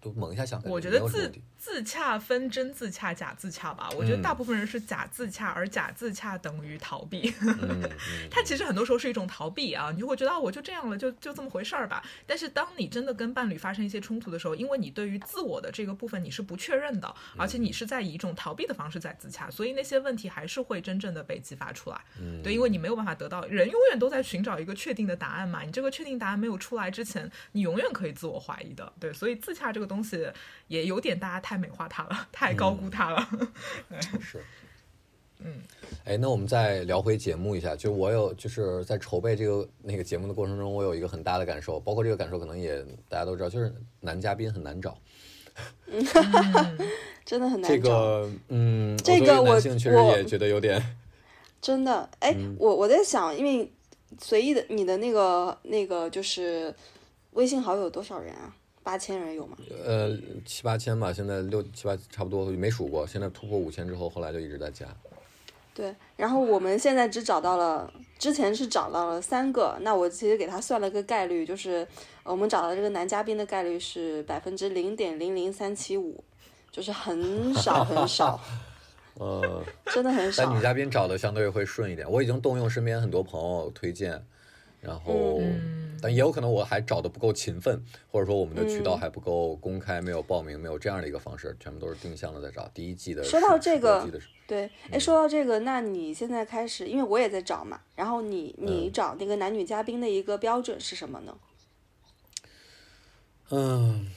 都猛一下想，我觉得自没有什么问题自洽分真自洽、假自洽吧。我觉得大部分人是假自洽，而假自洽等于逃避。嗯嗯 它其实很多时候是一种逃避啊，你就会觉得啊，我就这样了，就就这么回事儿吧。但是当你真的跟伴侣发生一些冲突的时候，因为你对于自我的这个部分你是不确认的，而且你是在以一种逃避的方式在自洽，所以那些问题还是会真正的被激发出来。嗯对，因为你没有办法得到，人永远都在寻找一个确定的答案嘛。你这个确定答案没有出来之前，你永远可以自我怀疑的。对，所以自洽这个东西也有点大家太美化他了，太高估他了。是，嗯，哎，那我们再聊回节目一下，就我有就是在筹备这个那个节目的过程中，我有一个很大的感受，包括这个感受可能也大家都知道，就是男嘉宾很难找。真的很难找这找。个，嗯，这个我作为男性确实也觉得有点，真的，哎，嗯我我在想，因为随意的你的那个那个就是微信好友多少人啊？八千人有吗？呃，七八千吧，现在六七八差不多，没数过。现在突破五千之后，后来就一直在加。对，然后我们现在只找到了，之前是找到了三个，那我其实给他算了个概率，就是呃我们找到这个男嘉宾的概率是百分之零点零零三七五，就是很少很少，呃，真的很少但女。嘉宾找的相对会顺一点。我已经动用身边很多朋友推荐，然后，嗯但也有可能我还找的不够勤奋，或者说我们的渠道嗯还不够公开，没有报名，没有这样的一个方式，全部都是定向的在找。第一季的说到这个对，哎，说到这个，那你现在开始，因为我也在找嘛，然后你你嗯找那个男女嘉宾的一个标准是什么呢？嗯，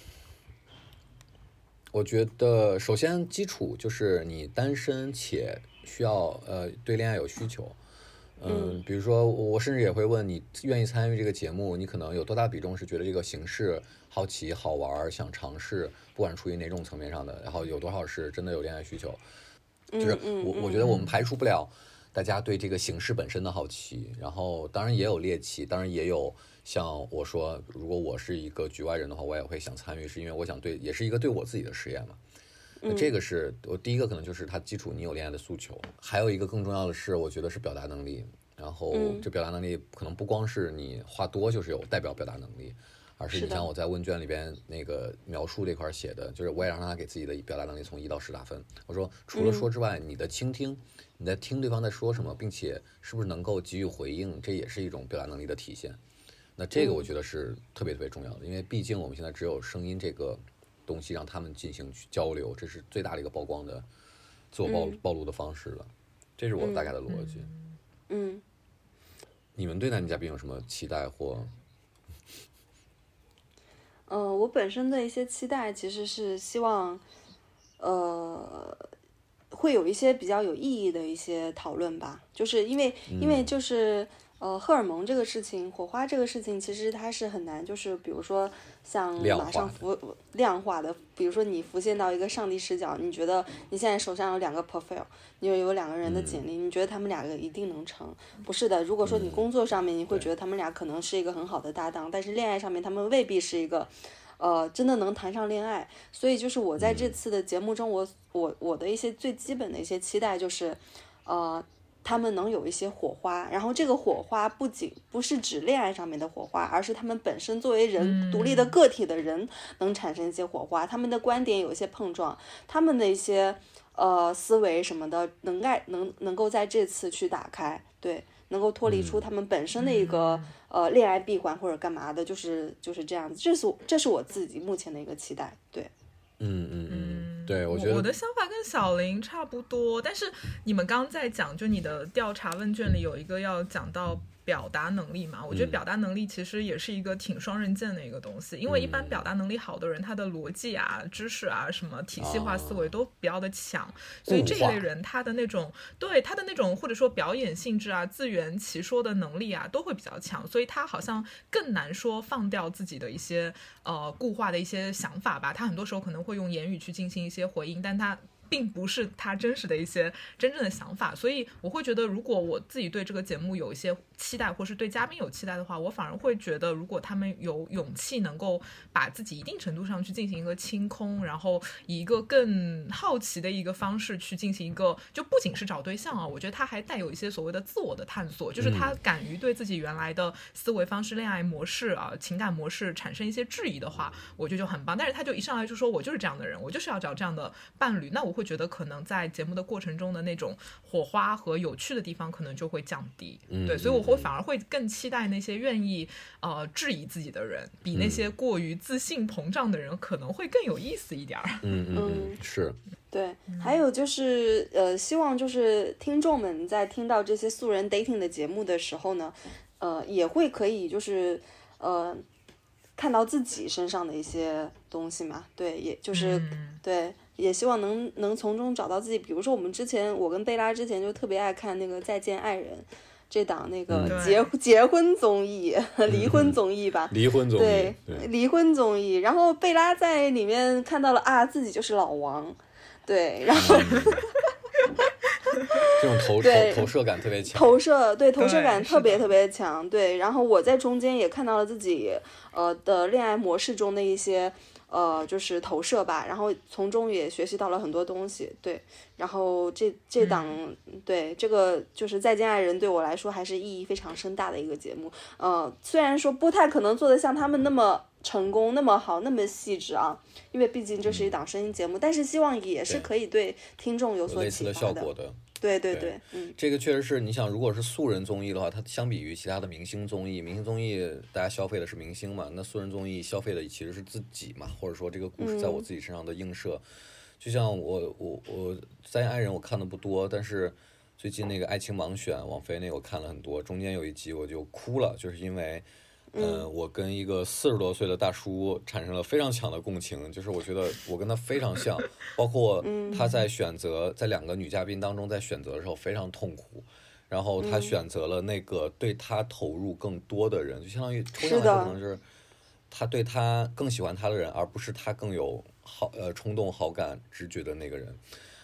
我觉得首先基础就是你单身且需要呃对恋爱有需求。嗯，比如说我甚至也会问你愿意参与这个节目，你可能有多大比重是觉得这个形式好奇、好玩、想尝试，不管出于哪种层面上的，然后有多少是真的有恋爱需求。就是嗯我我觉得我们排除不了大家对这个形式本身的好奇，然后当然也有猎奇，当然也有像我说，如果我是一个局外人的话，我也会想参与，是因为我想对，也是一个对我自己的实验嘛。那这个是我第一个，可能就是他基础你有恋爱的诉求，还有一个更重要的是，我觉得是表达能力。然后嗯这表达能力可能不光是你话多就是有代表表达能力，而是你像我在问卷里边那个描述这块写的，就是我也让他给自己的表达能力从一到十打分。我说除了说之外，你的倾听，你在听对方在说什么，并且是不是能够给予回应，这也是一种表达能力的体现。那这个我觉得是特别特别重要的，因为毕竟我们现在只有声音这个东西让他们进行去交流，这是最大的一个曝光的自我暴、暴露的方式了。这是我大概的逻辑。嗯，你们对男女嘉宾有什么期待或？呃，我本身的一些期待其实是希望，呃，会有一些比较有意义的一些讨论吧，就是因为因为就是呃，荷尔蒙这个事情，火花这个事情，其实它是很难，就是比如说像马上浮量化的，比如说你浮现到一个上帝视角，你觉得你现在手上有两个 profile，你有有两个人的简历，你觉得他们两个一定能成？不是的，如果说你工作上面你会觉得他们俩可能是一个很好的搭档，但是恋爱上面他们未必是一个。呃，真的能谈上恋爱，所以就是我在这次的节目中，我我我的一些最基本的一些期待就是，呃，他们能有一些火花，然后这个火花不仅不是指恋爱上面的火花，而是他们本身作为人独立的个体的人能产生一些火花，他们的观点有一些碰撞，他们的一些呃思维什么的能盖能能够在这次去打开，对，能够脱离出他们本身的一个呃恋爱闭环或者干嘛的，就是就是这样子，这是这是我自己目前的一个期待，对。嗯嗯嗯，对，我觉得我的想法跟小林差不多，但是你们刚在讲，就你的调查问卷里有一个要讲到。表达能力嘛，我觉得表达能力其实也是一个挺双刃剑的一个东西，因为一般表达能力好的人，他的逻辑啊、知识啊、什么体系化思维都比较的强，所以这一类人他的那种对他的那种或者说表演性质啊、自圆其说的能力啊都会比较强，所以他好像更难说放掉自己的一些呃固化的一些想法吧，他很多时候可能会用言语去进行一些回应，但他。并不是他真实的一些真正的想法，所以我会觉得，如果我自己对这个节目有一些期待，或是对嘉宾有期待的话，我反而会觉得，如果他们有勇气能够把自己一定程度上去进行一个清空，然后以一个更好奇的一个方式去进行一个，就不仅是找对象啊，我觉得他还带有一些所谓的自我的探索，就是他敢于对自己原来的思维方式、恋爱模式啊、情感模式产生一些质疑的话，我觉得就很棒。但是他就一上来就说我就是这样的人，我就是要找这样的伴侣，那我会。觉得可能在节目的过程中的那种火花和有趣的地方可能就会降低，对，所以我会反而会更期待那些愿意呃质疑自己的人，比那些过于自信膨胀的人可能会更有意思一点儿。嗯嗯，是对。还有就是呃，希望就是听众们在听到这些素人 dating 的节目的时候呢，呃，也会可以就是呃看到自己身上的一些东西嘛，对，也就是对。也希望能能从中找到自己，比如说我们之前，我跟贝拉之前就特别爱看那个《再见爱人》这档那个结结婚综艺、离婚综艺吧，离婚综艺，对，离婚综艺。然后贝拉在里面看到了啊，自己就是老王，对，然后这种投 投投射感特别强，投射对投射感特别特别强，对。然后我在中间也看到了自己呃的恋爱模式中的一些。呃，就是投射吧，然后从中也学习到了很多东西，对。然后这这档对这个就是《再见爱人》对我来说还是意义非常深大的一个节目。呃，虽然说不太可能做得像他们那么成功、那么好、那么细致啊，因为毕竟这是一档声音节目，但是希望也是可以对听众有所启发的。对对对，嗯，这个确实是你想，如果是素人综艺的话，它相比于其他的明星综艺，明星综艺大家消费的是明星嘛，那素人综艺消费的其实是自己嘛，或者说这个故事在我自己身上的映射。就像我我我三言爱人我看的不多，但是最近那个爱情盲选王菲那个我看了很多，中间有一集我就哭了，就是因为。嗯，我跟一个四十多岁的大叔产生了非常强的共情，就是我觉得我跟他非常像，包括他在选择在两个女嘉宾当中在选择的时候非常痛苦，然后他选择了那个对他投入更多的人，就相当于抽象来说可能是他对他更喜欢他的人，而不是他更有好呃冲动好感直觉的那个人。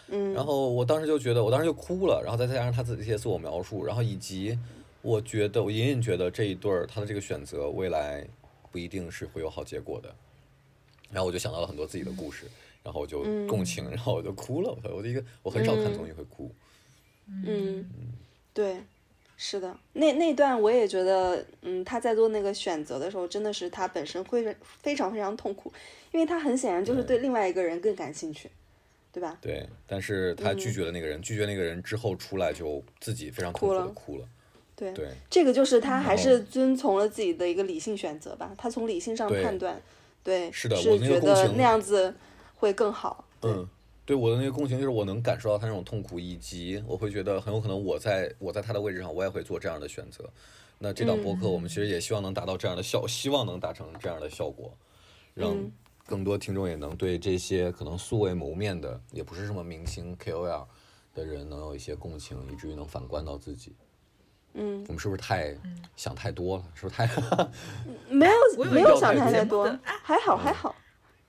嗯，然后我当时就觉得，我当时就哭了，然后再加上他自己一些自我描述，然后以及。我觉得，我隐隐觉得这一对儿他的这个选择未来不一定是会有好结果的。然后我就想到了很多自己的故事，然后我就共情，然后我就哭了。我我的一个我很少看综艺会哭。嗯，对，是的，那那段我也觉得，嗯，他在做那个选择的时候，真的是他本身会非常非常痛苦，因为他很显然就是对另外一个人更感兴趣，对吧？对，但是他拒绝了那个人，拒绝那个人之后出来就自己非常痛苦的哭了。对，这个就是他还是遵从了自己的一个理性选择吧。他从理性上判断，对，是的，是觉得那样子会更好。嗯，对，我的那个共情就是我能感受到他那种痛苦，以及我会觉得很有可能我在我在他的位置上，我也会做这样的选择。那这档播客，我们其实也希望能达到这样的效，希望能达成这样的效果，让更多听众也能对这些可能素未谋面的，也不是什么明星 KOL 的人，能有一些共情，以至于能反观到自己。嗯，我们是不是太想太多了？是不是太 没有没有想太多？还好还好。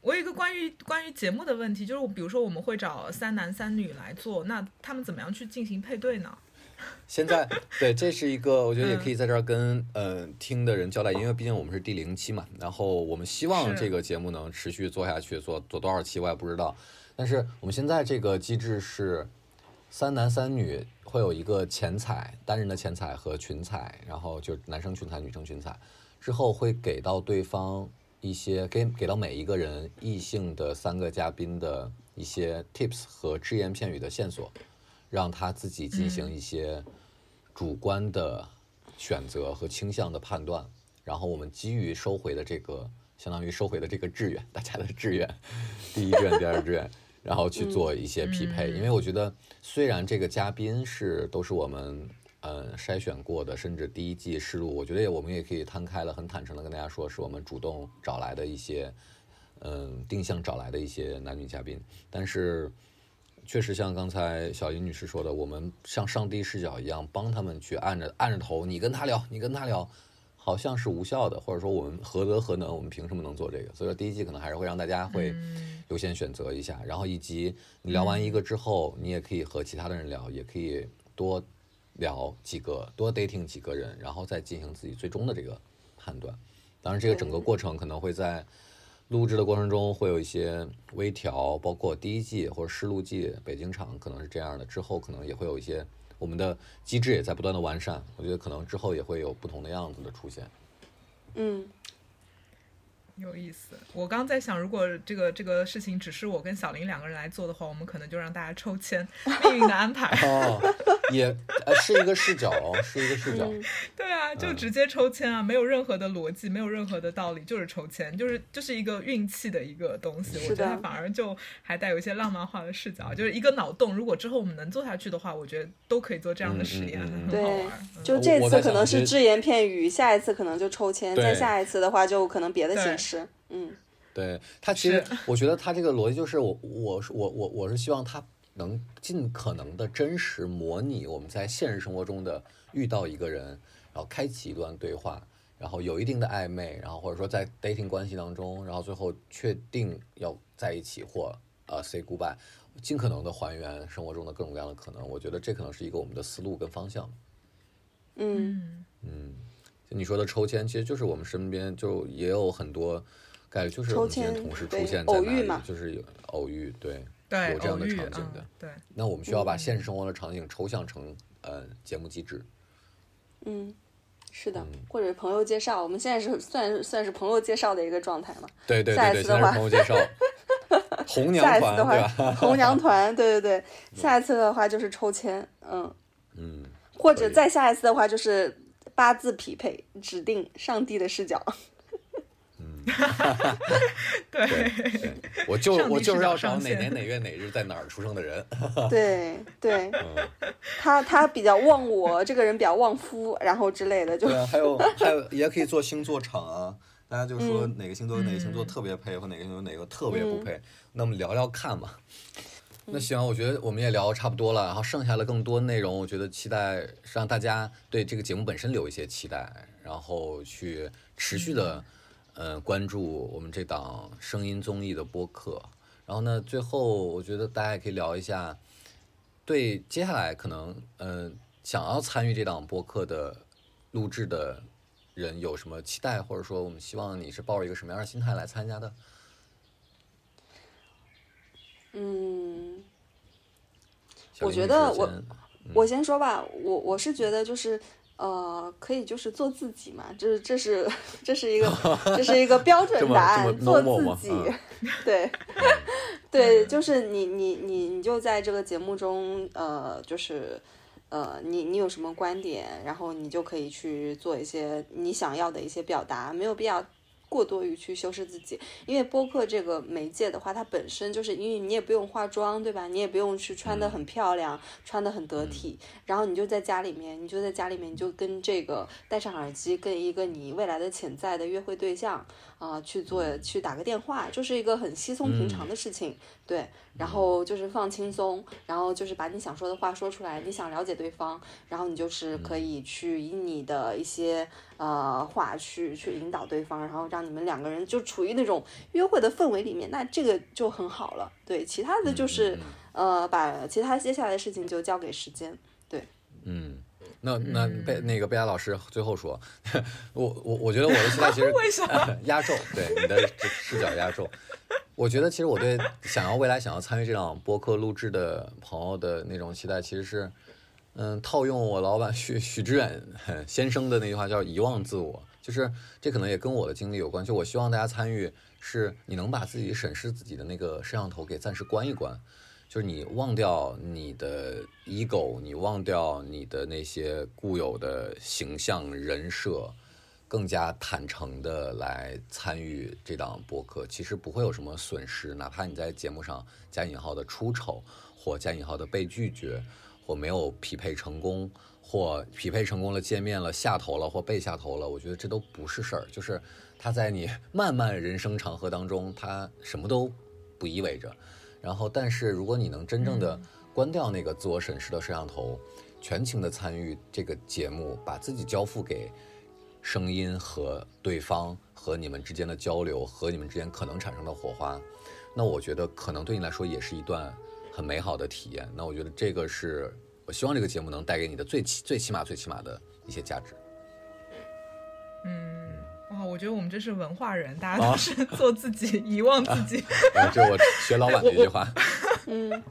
我有一个关于关于节目的问题，就是比如说我们会找三男三女来做，那他们怎么样去进行配对呢？现在 对，这是一个我觉得也可以在这儿跟呃听的人交代，因为毕竟我们是第零期嘛。然后我们希望这个节目能持续做下去，做做多少期我也不知道。但是我们现在这个机制是。三男三女会有一个前彩，单人的前彩和群彩，然后就男生群彩、女生群彩，之后会给到对方一些给给到每一个人异性的三个嘉宾的一些 tips 和只言片语的线索，让他自己进行一些主观的选择和倾向的判断，然后我们基于收回的这个，相当于收回的这个志愿，大家的志愿，第一志愿、第二志愿。然后去做一些匹配，因为我觉得虽然这个嘉宾是都是我们呃筛选过的，甚至第一季试录，我觉得我们也可以摊开了，很坦诚的跟大家说，是我们主动找来的一些嗯定向找来的一些男女嘉宾，但是确实像刚才小林女士说的，我们像上帝视角一样帮他们去按着按着头，你跟他聊，你跟他聊。好像是无效的，或者说我们何德何能，我们凭什么能做这个？所以说第一季可能还是会让大家会优先选择一下，然后以及你聊完一个之后，你也可以和其他的人聊，也可以多聊几个，多 dating 几个人，然后再进行自己最终的这个判断。当然，这个整个过程可能会在录制的过程中会有一些微调，包括第一季或者试录季北京场可能是这样的，之后可能也会有一些。我们的机制也在不断的完善，我觉得可能之后也会有不同的样子的出现。嗯。有意思，我刚在想，如果这个这个事情只是我跟小林两个人来做的话，我们可能就让大家抽签，命运的安排哦，也呃是一个视角哦，是一个视角，对啊，就直接抽签啊，没有任何的逻辑，没有任何的道理，就是抽签，就是就是一个运气的一个东西，我觉得反而就还带有一些浪漫化的视角，就是一个脑洞。如果之后我们能做下去的话，我觉得都可以做这样的实验，很好玩。就这次可能是只言片语，下一次可能就抽签，再下一次的话就可能别的形式。是，嗯，对他其实，我觉得他这个逻辑就是我，我是我我我是希望他能尽可能的真实模拟我们在现实生活中的遇到一个人，然后开启一段对话，然后有一定的暧昧，然后或者说在 dating 关系当中，然后最后确定要在一起或呃 say goodbye，尽可能的还原生活中的各种各样的可能。我觉得这可能是一个我们的思路跟方向。嗯嗯。你说的抽签，其实就是我们身边就也有很多概率，就是同时出现在哪里，就是有偶遇，对，有这样的场景的。对，那我们需要把现实生活的场景抽象成呃节目机制。嗯，是的，或者朋友介绍，我们现在是算算是朋友介绍的一个状态嘛？对对对对，现在是朋友介绍。红娘团对吧？红娘团，对对对。下一次的话就是抽签，嗯嗯，或者再下一次的话就是。八字匹配，指定上帝的视角。嗯，对，我就我就是要找哪年哪月哪日在哪儿出生的人。对对，他他比较旺我，这个人比较旺夫，然后之类的就。对啊，还有 还有也可以做星座场啊，大家就说哪个星座跟哪个星座特别配，或哪个星座哪个特别不配，那我们聊聊看嘛。那行，我觉得我们也聊的差不多了，然后剩下的更多内容，我觉得期待让大家对这个节目本身留一些期待，然后去持续的，呃，关注我们这档声音综艺的播客。然后呢，最后我觉得大家也可以聊一下，对接下来可能，嗯，想要参与这档播客的录制的人有什么期待，或者说我们希望你是抱着一个什么样的心态来参加的？嗯，我觉得我我先说吧，我我是觉得就是呃，可以就是做自己嘛，这这是这是一个 这是一个标准答案，做自己，对 对，就是你你你你就在这个节目中呃，就是呃，你你有什么观点，然后你就可以去做一些你想要的一些表达，没有必要。过多于去修饰自己，因为播客这个媒介的话，它本身就是因为你也不用化妆，对吧？你也不用去穿的很漂亮，穿的很得体，然后你就在家里面，你就在家里面，你就跟这个戴上耳机，跟一个你未来的潜在的约会对象啊去做去打个电话，就是一个很稀松平常的事情，对。然后就是放轻松，然后就是把你想说的话说出来，你想了解对方，然后你就是可以去以你的一些。呃，话去去引导对方，然后让你们两个人就处于那种约会的氛围里面，那这个就很好了。对，其他的就是呃，把其他接下来的事情就交给时间。对，嗯，那那贝那个贝亚老师最后说，我我我觉得我的期待其实 为什么 压轴？对，你的视角压轴。我觉得其实我对想要未来想要参与这档播客录制的朋友的那种期待，其实是，嗯，套用我老板许许知远先生的那句话，叫遗忘自我。就是这可能也跟我的经历有关。就我希望大家参与，是你能把自己审视自己的那个摄像头给暂时关一关，就是你忘掉你的 ego，你忘掉你的那些固有的形象人设。更加坦诚的来参与这档播客，其实不会有什么损失，哪怕你在节目上加引号的出丑，或加引号的被拒绝，或没有匹配成功，或匹配成功了见面了下头了或被下头了，我觉得这都不是事儿。就是他在你 漫漫人生长河当中，他什么都不意味着。然后，但是如果你能真正的关掉那个自我审视的摄像头，全情的参与这个节目，把自己交付给。声音和对方和你们之间的交流，和你们之间可能产生的火花，那我觉得可能对你来说也是一段很美好的体验。那我觉得这个是我希望这个节目能带给你的最起最起码最起码的一些价值。嗯，哇，我觉得我们这是文化人，大家都是做自己，遗忘自己。这我学老板这句话。嗯，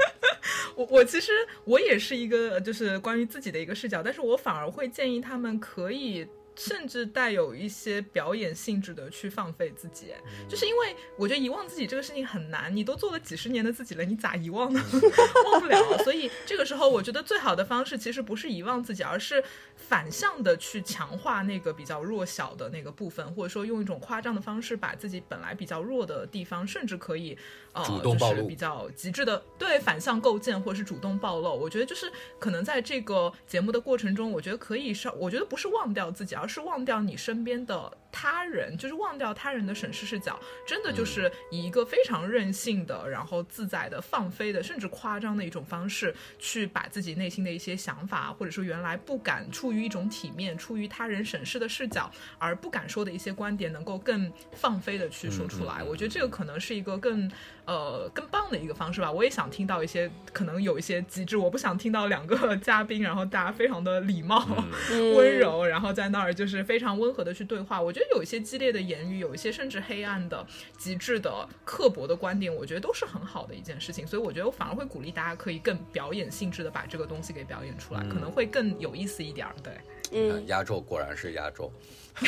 我我其实我也是一个就是关于自己的一个视角，但是我反而会建议他们可以。甚至带有一些表演性质的去放飞自己，就是因为我觉得遗忘自己这个事情很难，你都做了几十年的自己了，你咋遗忘呢？忘不了。所以这个时候，我觉得最好的方式其实不是遗忘自己，而是反向的去强化那个比较弱小的那个部分，或者说用一种夸张的方式，把自己本来比较弱的地方，甚至可以呃，就是比较极致的对反向构建，或者是主动暴露。我觉得就是可能在这个节目的过程中，我觉得可以稍，我觉得不是忘掉自己。而是忘掉你身边的。他人就是忘掉他人的审视视角，真的就是以一个非常任性的，然后自在的、放飞的，甚至夸张的一种方式，去把自己内心的一些想法，或者说原来不敢出于一种体面、出于他人审视的视角而不敢说的一些观点，能够更放飞的去说出来。我觉得这个可能是一个更呃更棒的一个方式吧。我也想听到一些可能有一些极致，我不想听到两个 嘉宾，然后大家非常的礼貌、温柔，然后在那儿就是非常温和的去对话。我觉得。有一些激烈的言语，有一些甚至黑暗的、极致的、刻薄的观点，我觉得都是很好的一件事情。所以我觉得我反而会鼓励大家可以更表演性质的把这个东西给表演出来，可能会更有意思一点。对，嗯，压轴果然是压轴。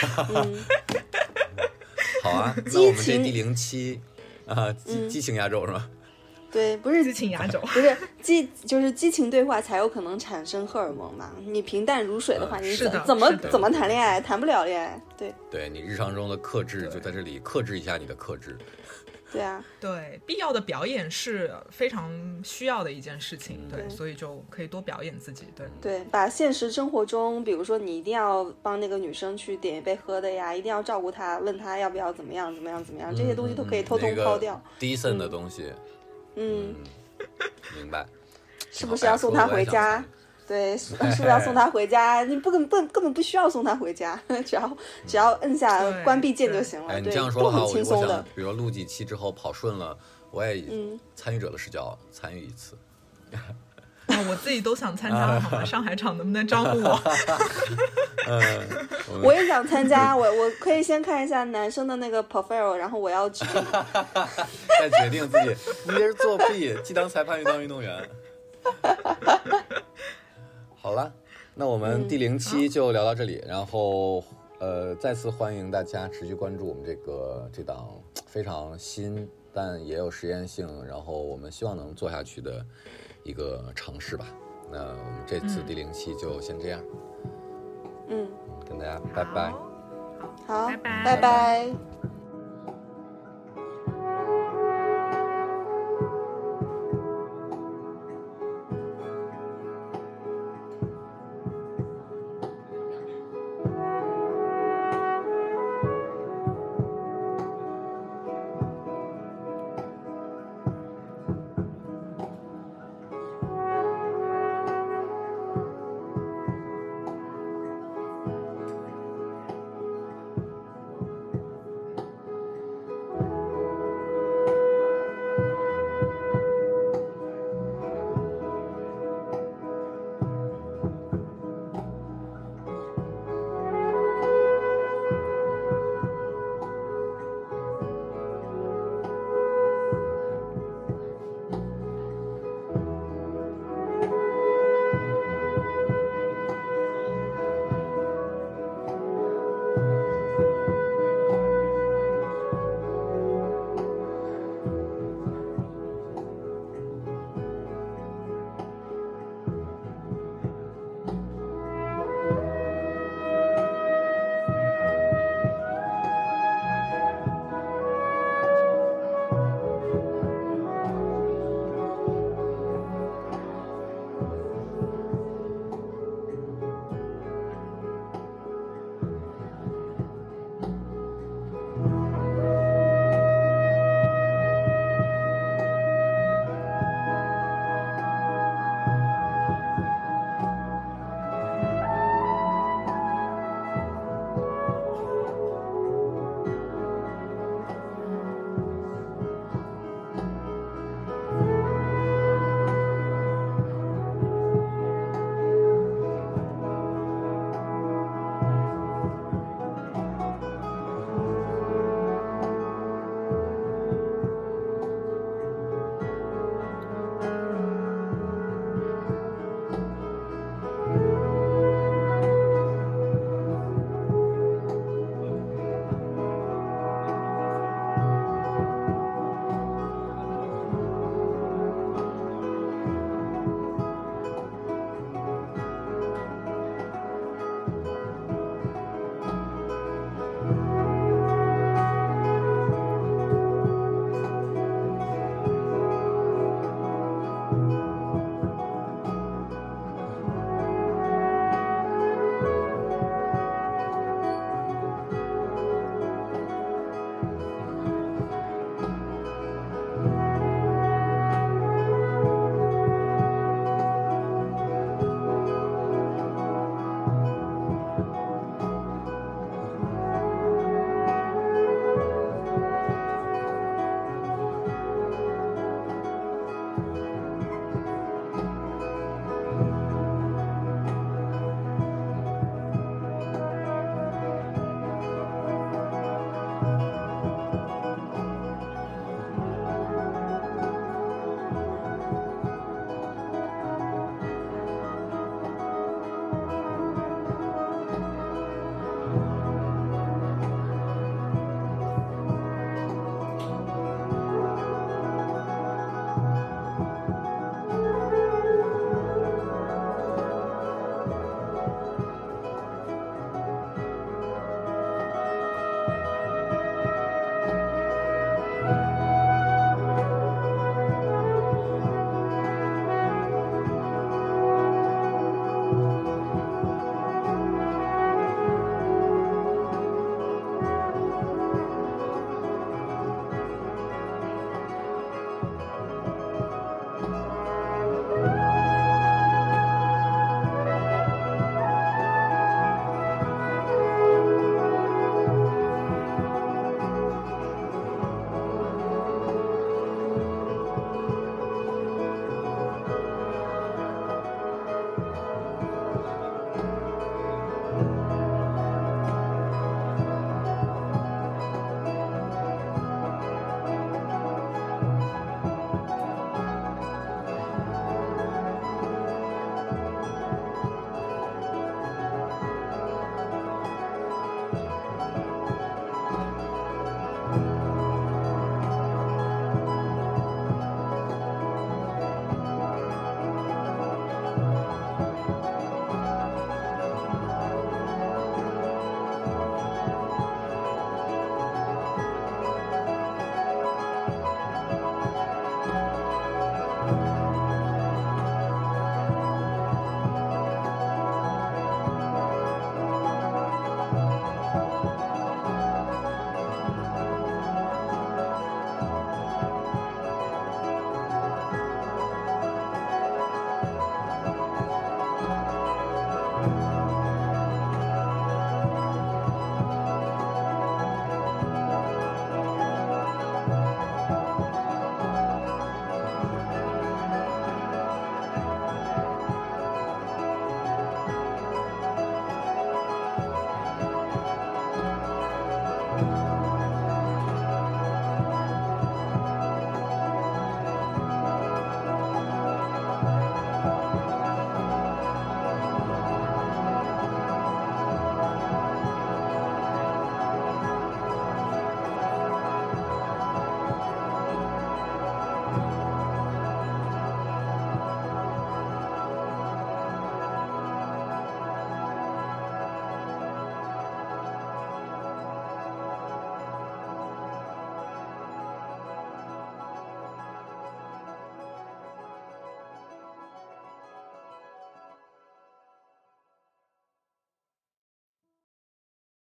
好啊，那我们这第零期啊，激激情压轴是吧？对，不是激情压轴，不是激，就是激情对话才有可能产生荷尔蒙嘛。你平淡如水的话，你怎怎么怎么谈恋爱？谈不了恋爱。对，对你日常中的克制就在这里克制一下你的克制。对啊，对，必要的表演是非常需要的一件事情。对，所以就可以多表演自己。对，对，把现实生活中，比如说你一定要帮那个女生去点一杯喝的呀，一定要照顾她，问她要不要怎么样怎么样怎么样，这些东西都可以偷偷抛掉。低渗的东西。嗯，明白。是不是要送他回家？对，是是不是要送他回家？你不根本根本不需要送他回家，只要只要摁下关闭键就行了。哎，你这样说的话，我我想，比如录几期之后跑顺了，我也以参与者的视角参与一次。啊，我自己都想参加，好吗？上海场能不能招呼我？嗯，我也想参加，我我可以先看一下男生的那个 profile，然后我要决定，再决定自己。你这是作弊，既当裁判又当运动员。好了，那我们第零期就聊到这里，然后呃，再次欢迎大家持续关注我们这个这档非常新但也有实验性，然后我们希望能做下去的。一个尝试吧，那我们这次第零期就先这样。嗯，跟大家拜拜。好，拜拜，拜拜。